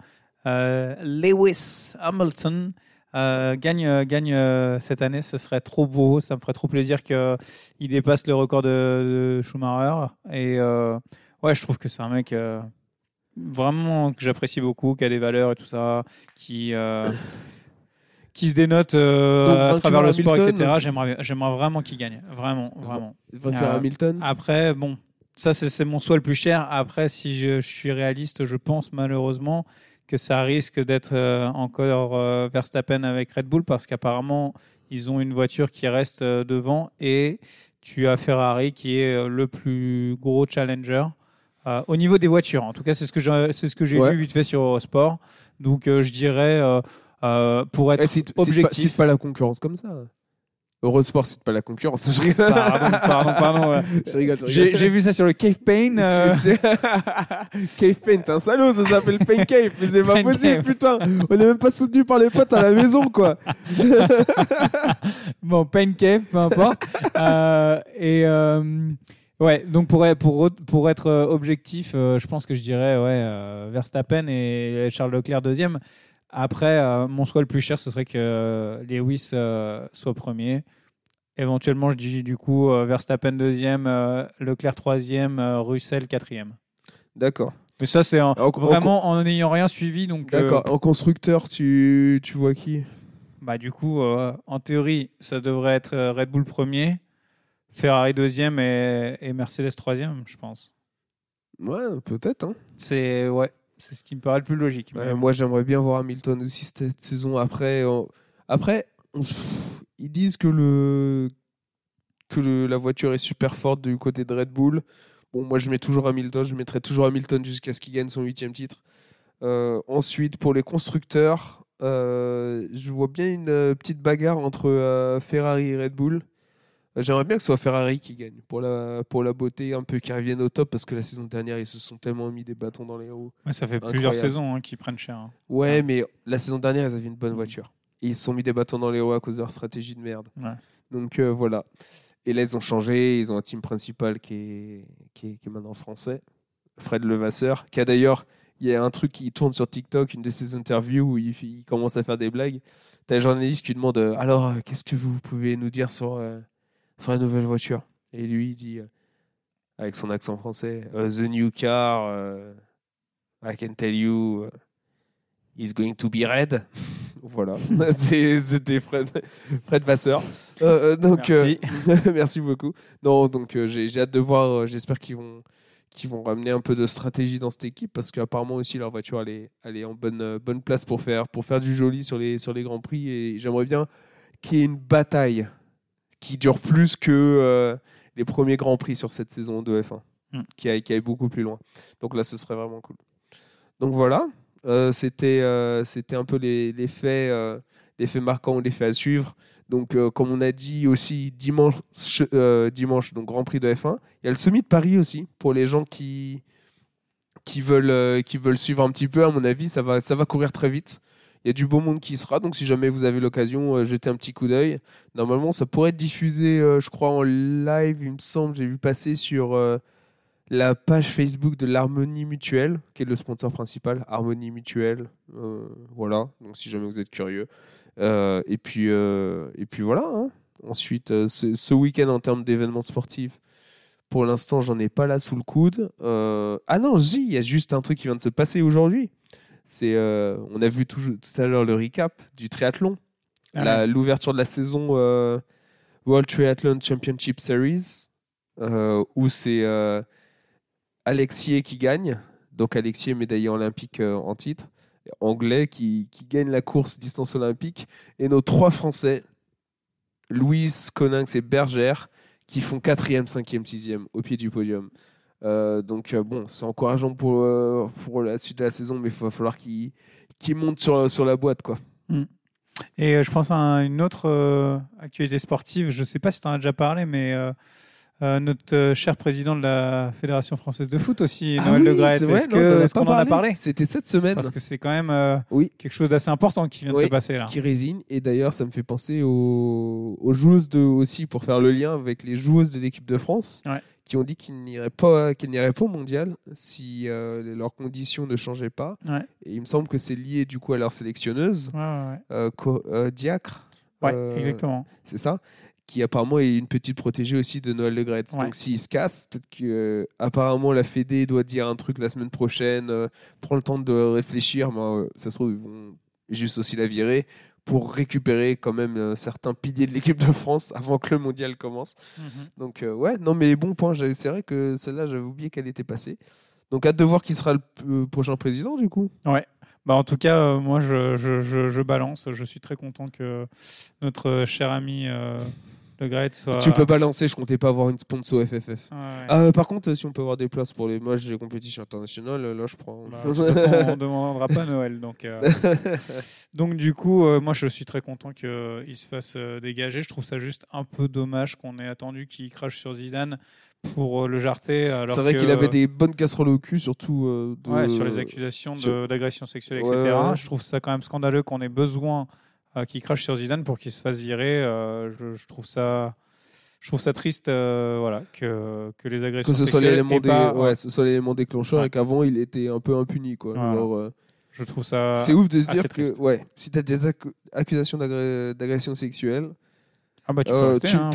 Lewis Hamilton euh, gagne, euh, gagne euh, cette année. Ce serait trop beau. Ça me ferait trop plaisir qu'il dépasse le record de, de Schumacher. Et euh, ouais, je trouve que c'est un mec euh, vraiment que j'apprécie beaucoup, qui a des valeurs et tout ça, qui. qui se dénote Donc, à travers le sport, Hamilton. etc. J'aimerais, j'aimerais vraiment qu'il gagne. Vraiment, vraiment. Hamilton. Après, bon, ça, c'est c'est mon souhait le plus cher. Après, si je, je suis réaliste, je pense malheureusement que ça risque d'être euh, encore euh, Verstappen avec Red Bull parce qu'apparemment, ils ont une voiture qui reste euh, devant et tu as Ferrari qui est le plus gros challenger. euh, au niveau des voitures, en tout cas, c'est ce que j'ai c'est ce que j'ai Ouais. lu vite fait sur Eurosport. Donc, je dirais, euh, pour être Eh, cite, cite pas, objectif. cite pas la concurrence comme ça. Eurosport cite pas la concurrence. Je rigole. Pardon, pardon, pardon. ouais. je rigole. J'ai rigole. j'ai vu ça sur le Cave Pain. euh, C'est- c'est- Cave Paint, t'es un salaud, ça s'appelle Pain Cave, mais c'est pas Pain possible, putain. On est même pas soutenu par les potes à la maison, quoi. Bon, Pain Cave, peu importe. Euh, et euh, ouais, donc pour, être- pour, pour être objectif, euh, je pense que je dirais ouais, euh, Verstappen et Charles Leclerc deuxième. Après, euh, mon choix le plus cher, ce serait que euh, Lewis euh, soit premier. Éventuellement, je dis du coup Verstappen deuxième, Leclerc troisième, Russell quatrième. D'accord. Mais ça, c'est en- vraiment en n'ayant rien suivi. D'accord. En constructeur, tu, tu vois qui? Bah, du coup, en théorie, ça devrait être Red Bull premier, Ferrari deuxième et, et Mercedes troisième, je pense. Ouais, peut-être. Hein. C'est ouais, c'est ce qui me paraît le plus logique. Moi, j'aimerais bien voir Hamilton aussi cette saison. Après, après ils disent que, le... que la voiture est super forte du côté de Red Bull. Bon, moi, je mets toujours Hamilton. Je mettrai toujours Hamilton jusqu'à ce qu'il gagne son huitième titre. Euh, ensuite, pour les constructeurs, euh, je vois bien une euh, petite bagarre entre Ferrari et Red Bull. J'aimerais bien que ce soit Ferrari qui gagne pour la, pour la beauté, un peu qui revienne au top parce que la saison dernière, ils se sont tellement mis des bâtons dans les roues. Ouais, ça fait Incroyable. plusieurs saisons hein, qu'ils prennent cher. hein. Ouais, Ouais. mais la saison dernière, ils avaient une bonne voiture. Et ils se sont mis des bâtons dans les roues à cause de leur stratégie de merde. Ouais. Donc euh, voilà. Et là, ils ont changé. Ils ont un team principal qui est, qui est, qui est maintenant français, Fred Levasseur, qui a d'ailleurs. Il y a un truc qui tourne sur TikTok, une de ses interviews où il, il commence à faire des blagues. T'as un journaliste qui demande euh, Alors, euh, qu'est-ce que vous pouvez nous dire sur, euh, sur la nouvelle voiture Et lui, il dit, euh, avec son accent français euh, The new car, euh, I can tell you, euh, is going to be red. voilà, c'était Fred, Fred Vasseur. Euh, euh, donc, euh, Merci. merci beaucoup. Non, donc j'ai hâte de voir. J'espère qu'ils vont, qu'ils vont ramener un peu de stratégie dans cette équipe parce qu'apparemment aussi leur voiture elle est, elle est en bonne, bonne place pour faire, pour faire du joli sur les, sur les grands prix et j'aimerais bien qu'il y ait une bataille qui dure plus que euh, les premiers grands prix sur cette saison de F1, Mm. qui, aille, qui aille beaucoup plus loin. Donc là, ce serait vraiment cool. Donc voilà, euh, c'était euh, c'était un peu les, les faits, les faits marquants ou les faits à suivre. Donc, comme on a dit aussi dimanche, dimanche, donc Grand Prix de F1, il y a le Semi de Paris aussi pour les gens qui qui veulent qui veulent suivre un petit peu. À mon avis, ça va ça va courir très vite. Il y a du beau monde qui sera, donc si jamais vous avez l'occasion, euh, jetez un petit coup d'œil. Normalement, ça pourrait être diffusé, euh, je crois, en live, il me semble. J'ai vu passer sur euh, la page Facebook de l'Harmonie Mutuelle, qui est le sponsor principal, Harmonie Mutuelle. Voilà, donc si jamais vous êtes curieux. Et, puis, et puis voilà. hein. Ensuite, ce, week-end en termes d'événements sportifs, pour l'instant, j'en ai pas là sous le coude. Ah non, si, il y a juste un truc qui vient de se passer aujourd'hui. C'est, euh, on a vu tout, tout à l'heure le recap du triathlon, Ah l'ouverture de la saison euh, World Triathlon Championship Series, euh, où c'est Alexier qui gagne. Donc Alexier, médaillé olympique en titre, anglais, qui, qui gagne la course distance olympique. Et nos trois Français, Louis, Coninx et Bergère, qui font 4e, 5e, 6e au pied du podium. Euh, donc euh, bon, c'est encourageant pour, euh, pour la suite de la saison, mais il va falloir qu'ils qu'ils montent sur, sur la boîte. quoi. Et euh, je pense à un- une autre actualité sportive. Je ne sais pas si tu en as déjà parlé, mais notre cher président de la Fédération française de foot aussi, Noël Ah oui, Le Est-ce qu'on en a parlé C'était cette semaine Parce que c'est quand même euh, Oui. quelque chose d'assez important qui vient de se passer là. qui résigne. Et d'ailleurs, ça me fait penser aux, aux joueuses de, aussi, pour faire le lien avec les joueuses de l'équipe de France, Ouais. Qui ont dit qu'ils n'iraient pas, n'iraient pas au mondial si euh, leurs conditions ne changeaient pas. Ouais. Et il me semble que c'est lié du coup à leur sélectionneuse, Ouais, ouais, euh, Co- euh, Diacre. Ouais, exactement. C'est ça qui apparemment est une petite protégée aussi de Noël Le. Ouais. Donc s'il se casse, peut-être que apparemment la Fédé doit dire un truc la semaine prochaine, prend le temps de réfléchir, mais ça se trouve ils vont juste aussi la virer pour récupérer quand même euh, certains piliers de l'équipe de France avant que le mondial commence. Mhm. Donc euh, ouais, non mais bon point, c'est vrai que celle-là j'avais oublié qu'elle était passée. Donc hâte de voir qui sera le euh, prochain président du coup. Bah, en tout cas, euh, moi, je, je, je, je balance. Je suis très content que notre cher ami euh, Le Graët soit. Tu peux balancer, je comptais pas avoir une sponsor FFF. Ouais. Ah, euh, par contre, si on peut avoir des places pour les matchs des compétitions internationales, euh, là je prends. Bah, de toute façon, on ne demandera pas Noël. Donc, euh, donc du coup, euh, moi, je suis très content qu'il se fasse euh, dégager. Je trouve ça juste un peu dommage qu'on ait attendu qu'il crache sur Zidane pour euh, le jarter. C'est vrai qu'il avait des bonnes casseroles au cul, surtout euh, de- Ouais, sur les accusations d'agression sexuelle, etc. ouais. Je trouve ça quand même scandaleux qu'on ait besoin euh, qu'il crache sur Zidane pour qu'il se fasse virer. Euh, je, je trouve ça. Je trouve ça triste euh, voilà, que, que les agressions que ce soit sexuelles l'élément dé- pas- ouais, déclencheur Ouais. et qu'avant il était un peu impuni quoi. Euh, Je trouve ça. c'est ouf de se dire que triste. ouais, si tu as des accu- accusations d'agression sexuelle, Ah bah tu euh, hein,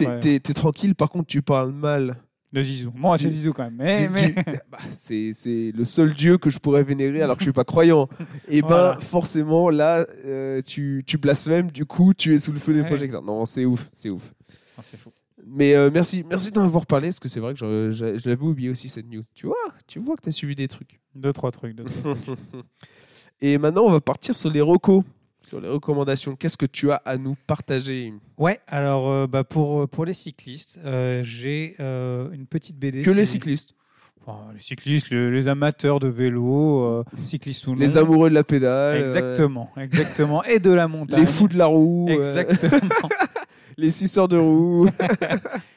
tranquille. Par contre, tu parles mal De Zizou. Moi, c'est Zizou quand même. Mais, mais- bah, c'est le seul dieu que je pourrais vénérer alors que je suis pas croyant. Et ben Voilà. forcément là euh, tu, tu blasphèmes, du coup tu es sous le feu des Ouais. projecteurs. Non, c'est ouf, c'est ouf. Ah, c'est fou. Mais euh, merci, merci d'en avoir parlé parce que c'est vrai que je, je- je l'avais oublié aussi cette news. Tu vois, tu vois que tu as suivi des trucs. Deux, trois trucs. deux, trois trucs. Et maintenant on va partir sur les recos, sur les recommandations. Qu'est-ce que tu as à nous partager Ouais, alors euh, bah, pour, pour les cyclistes, euh, j'ai euh, une petite BD. Que les cyclistes, Enfin, les cyclistes, le- les amateurs de vélo, euh, cyclistes ou non. les amoureux de la pédale, euh, Exactement, exactement. Et de la montagne. les fous de la roue, euh, Exactement. les suceurs de roue.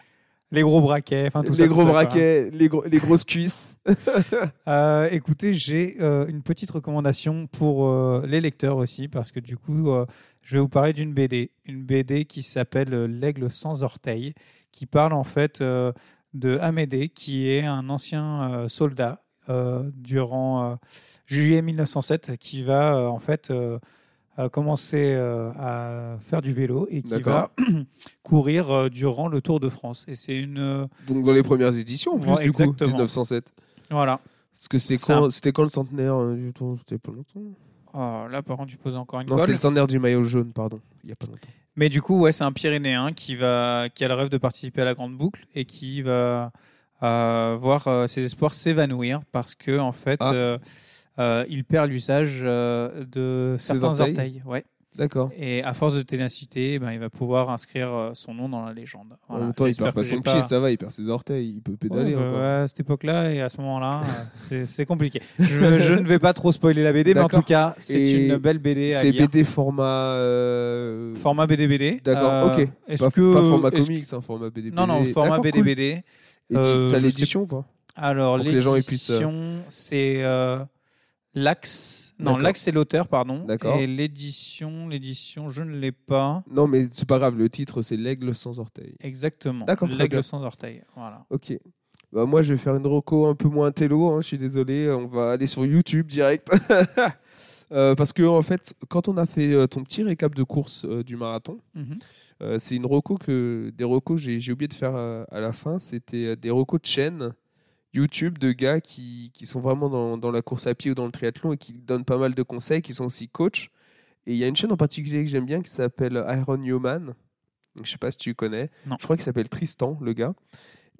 les gros braquets, enfin tout les ça. tout gros ça, braquets, les, gros- les grosses cuisses. Euh, écoutez, j'ai euh, une petite recommandation pour euh, les lecteurs aussi, parce que du coup, je vais vous parler d'une BD. Une BD qui s'appelle L'aigle sans orteil, qui parle en fait de Amédée, qui est un ancien soldat durant juillet 1907, qui va en fait euh, commencer euh, à faire du vélo et qui va courir euh, durant le Tour de France. Et c'est une. euh, Donc dans les premières éditions en plus Ouais, du coup, exactement. 1907. voilà. Parce que quand, c'était quand le centenaire du Tour? C'était pas longtemps. Oh, là, par contre, tu poses encore une Non, c'était le centenaire du maillot jaune, pardon. Il y a pas longtemps. Mais du coup, ouais, c'est un Pyrénéen qui, va, qui a le rêve de participer à la grande boucle et qui va euh, voir ses espoirs s'évanouir parce que en fait, Ah. euh, il perd l'usage euh, de certains orteils. orteils. ouais. D'accord. Et à force de ténacité, ben, il va pouvoir inscrire euh, son nom dans la légende. En Voilà. même temps, il perd pas que son pied, ça va, il perd ses orteils, il peut pédaler Ouais, bah, ouais, à cette époque-là et à ce moment-là, euh, c'est compliqué. Je, je ne vais pas trop spoiler la BD, mais en tout cas, c'est une belle BD C'est. BD format. euh, Format BD-BD. D'accord, Euh, ok. Est-ce Pas, que pas format comics, un format BD. Non, non, format cool. BD-BD. Et Euh, t'as l'édition ou pas? Alors, que euh, l'édition, c'est euh, l'Axe. Non, l'Axe, c'est l'auteur, pardon. D'accord. Et l'édition, l'édition, je ne l'ai pas. Non, mais c'est pas grave, le titre c'est L'aigle sans orteil. Exactement. D'accord, L'Aigle sans orteil. Voilà. Ok. Bah, moi, je vais faire une reco un peu moins télo, hein, je suis désolé. On va aller sur YouTube direct. Euh, parce que, en fait, quand on a fait euh, ton petit récap de course euh, du marathon, Mhm. euh, c'est une reco que. Des recos, j'ai oublié de faire à la fin. C'était des recos de chaîne YouTube de gars qui, qui sont vraiment dans, dans la course à pied ou dans le triathlon et qui donnent pas mal de conseils, qui sont aussi coachs. Et il y a une chaîne en particulier que j'aime bien qui s'appelle Iron. Donc, je sais pas si tu connais. Non. Je crois qu'il s'appelle Tristan, le gars.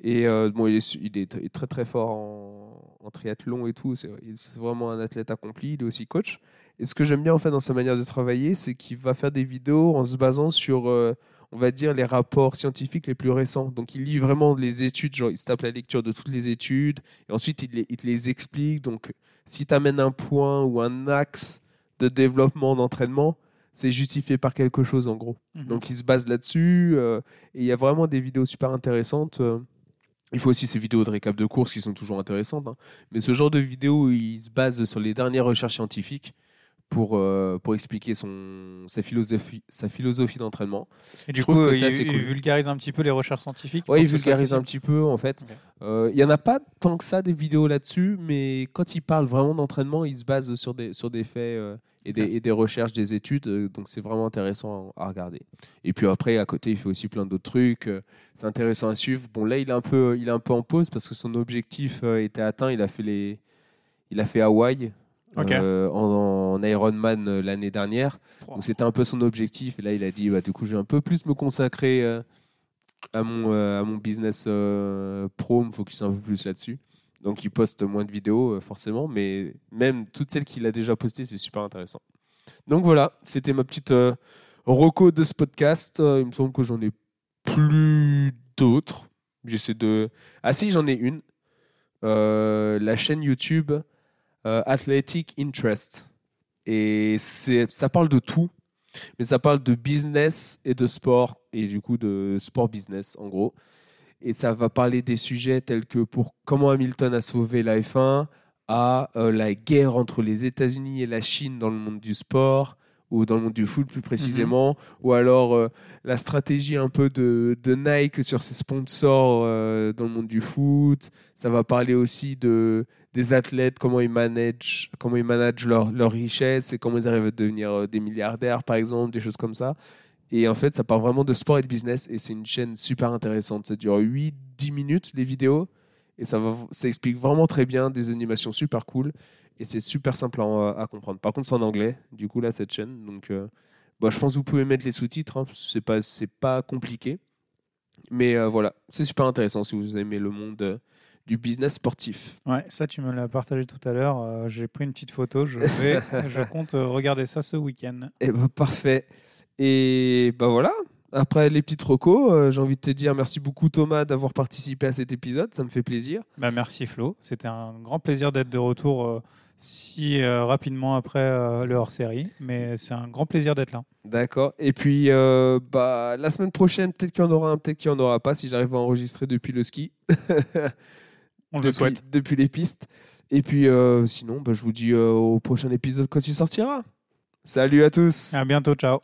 Et euh, bon, il est, il est très très fort en, en triathlon et tout. C'est vraiment un athlète accompli. Il est aussi coach. Et ce que j'aime bien en fait dans sa manière de travailler, c'est qu'il va faire des vidéos en se basant sur, euh, on va dire, les rapports scientifiques les plus récents. Donc il lit vraiment les études, genre il se tape la lecture de toutes les études, et ensuite il, les- il te les explique. Donc si tu amènes un point ou un axe de développement, d'entraînement, c'est justifié par quelque chose en gros. Mhm. Donc il se base là-dessus. euh, et il y a vraiment des vidéos super intéressantes. euh. il faut aussi ces vidéos de récap de course qui sont toujours intéressantes. hein. Mais ce genre de vidéos où il se base sur les dernières recherches scientifiques pour, euh, pour expliquer son, sa philosophie, sa philosophie d'entraînement. Et du je coup, que euh, il, assez il cool. vulgarise un petit peu les recherches scientifiques. Ouais, il vulgarise un petit peu en fait. Euh, Il n'y en a pas tant que ça des vidéos là-dessus, mais quand il parle vraiment d'entraînement, il se base sur des, sur des faits euh, et, des, et des recherches, des études, donc c'est vraiment intéressant à, à regarder. Et puis après, à côté, il fait aussi plein d'autres trucs. c'est intéressant à suivre. Bon, là, il est un peu, il est un peu en pause parce que son objectif était atteint. Il a fait les, il a fait Hawaï. Euh, en, en Ironman euh, l'année dernière. Donc c'était un peu son objectif. Et là, il a dit, bah, du coup, je vais un peu plus me consacrer euh, à, mon, euh, à mon business euh, pro, me focus un peu plus là-dessus. Donc il poste moins de vidéos, euh, forcément, mais même toutes celles qu'il a déjà postées, c'est super intéressant. Donc voilà, c'était ma petite euh, reco de ce podcast. Euh, il me semble que j'en ai plus d'autres. J'essaie de... Ah si, j'en ai une. Euh, la chaîne YouTube euh, Athletic Interest. Et ça parle de tout, mais ça parle de business et de sport, et du coup de sport business en gros. Et ça va parler des sujets tels que pour comment Hamilton a sauvé la F1, à euh, la guerre entre les États-Unis et la Chine dans le monde du sport, ou dans le monde du foot plus précisément, ou alors euh, la stratégie un peu de, de Nike sur ses sponsors euh, dans le monde du foot. Ça va parler aussi de, des athlètes, comment ils managent, comment ils managent leur, leur richesse et comment ils arrivent à devenir euh, des milliardaires, par exemple, des choses comme ça. Et en fait, ça part vraiment de sport et de business. Et c'est une chaîne super intéressante. Ça dure 8-10 minutes, les vidéos. Et ça, va, ça explique vraiment très bien des animations super cool. Et c'est super simple à, à comprendre. Par contre, c'est en anglais, du coup, là, cette chaîne. Donc, euh, bah, je pense que vous pouvez mettre les sous-titres. Hein, c'est pas, pas compliqué. Mais euh, voilà, c'est super intéressant si vous aimez le monde euh, du business sportif. Ouais, ça, tu me l'as partagé tout à l'heure. Euh, J'ai pris une petite photo. Je, vais, je compte regarder ça ce week-end. Et bah, parfait. Et bah voilà. Après les petites recos, euh, j'ai envie de te dire merci beaucoup Thomas d'avoir participé à cet épisode. Ça me fait plaisir. Bah, merci Flo. C'était un grand plaisir d'être de retour euh, si euh, rapidement après euh, le hors-série. Mais c'est un grand plaisir d'être là. D'accord. Et puis euh, bah, la semaine prochaine, peut-être qu'il y en aura un, peut-être qu'il n'y en aura pas si j'arrive à enregistrer depuis le ski. On le depuis, souhaite. depuis les pistes. Et puis sinon, bah, je vous dis au prochain épisode quand il sortira. Salut à tous. À bientôt. Ciao.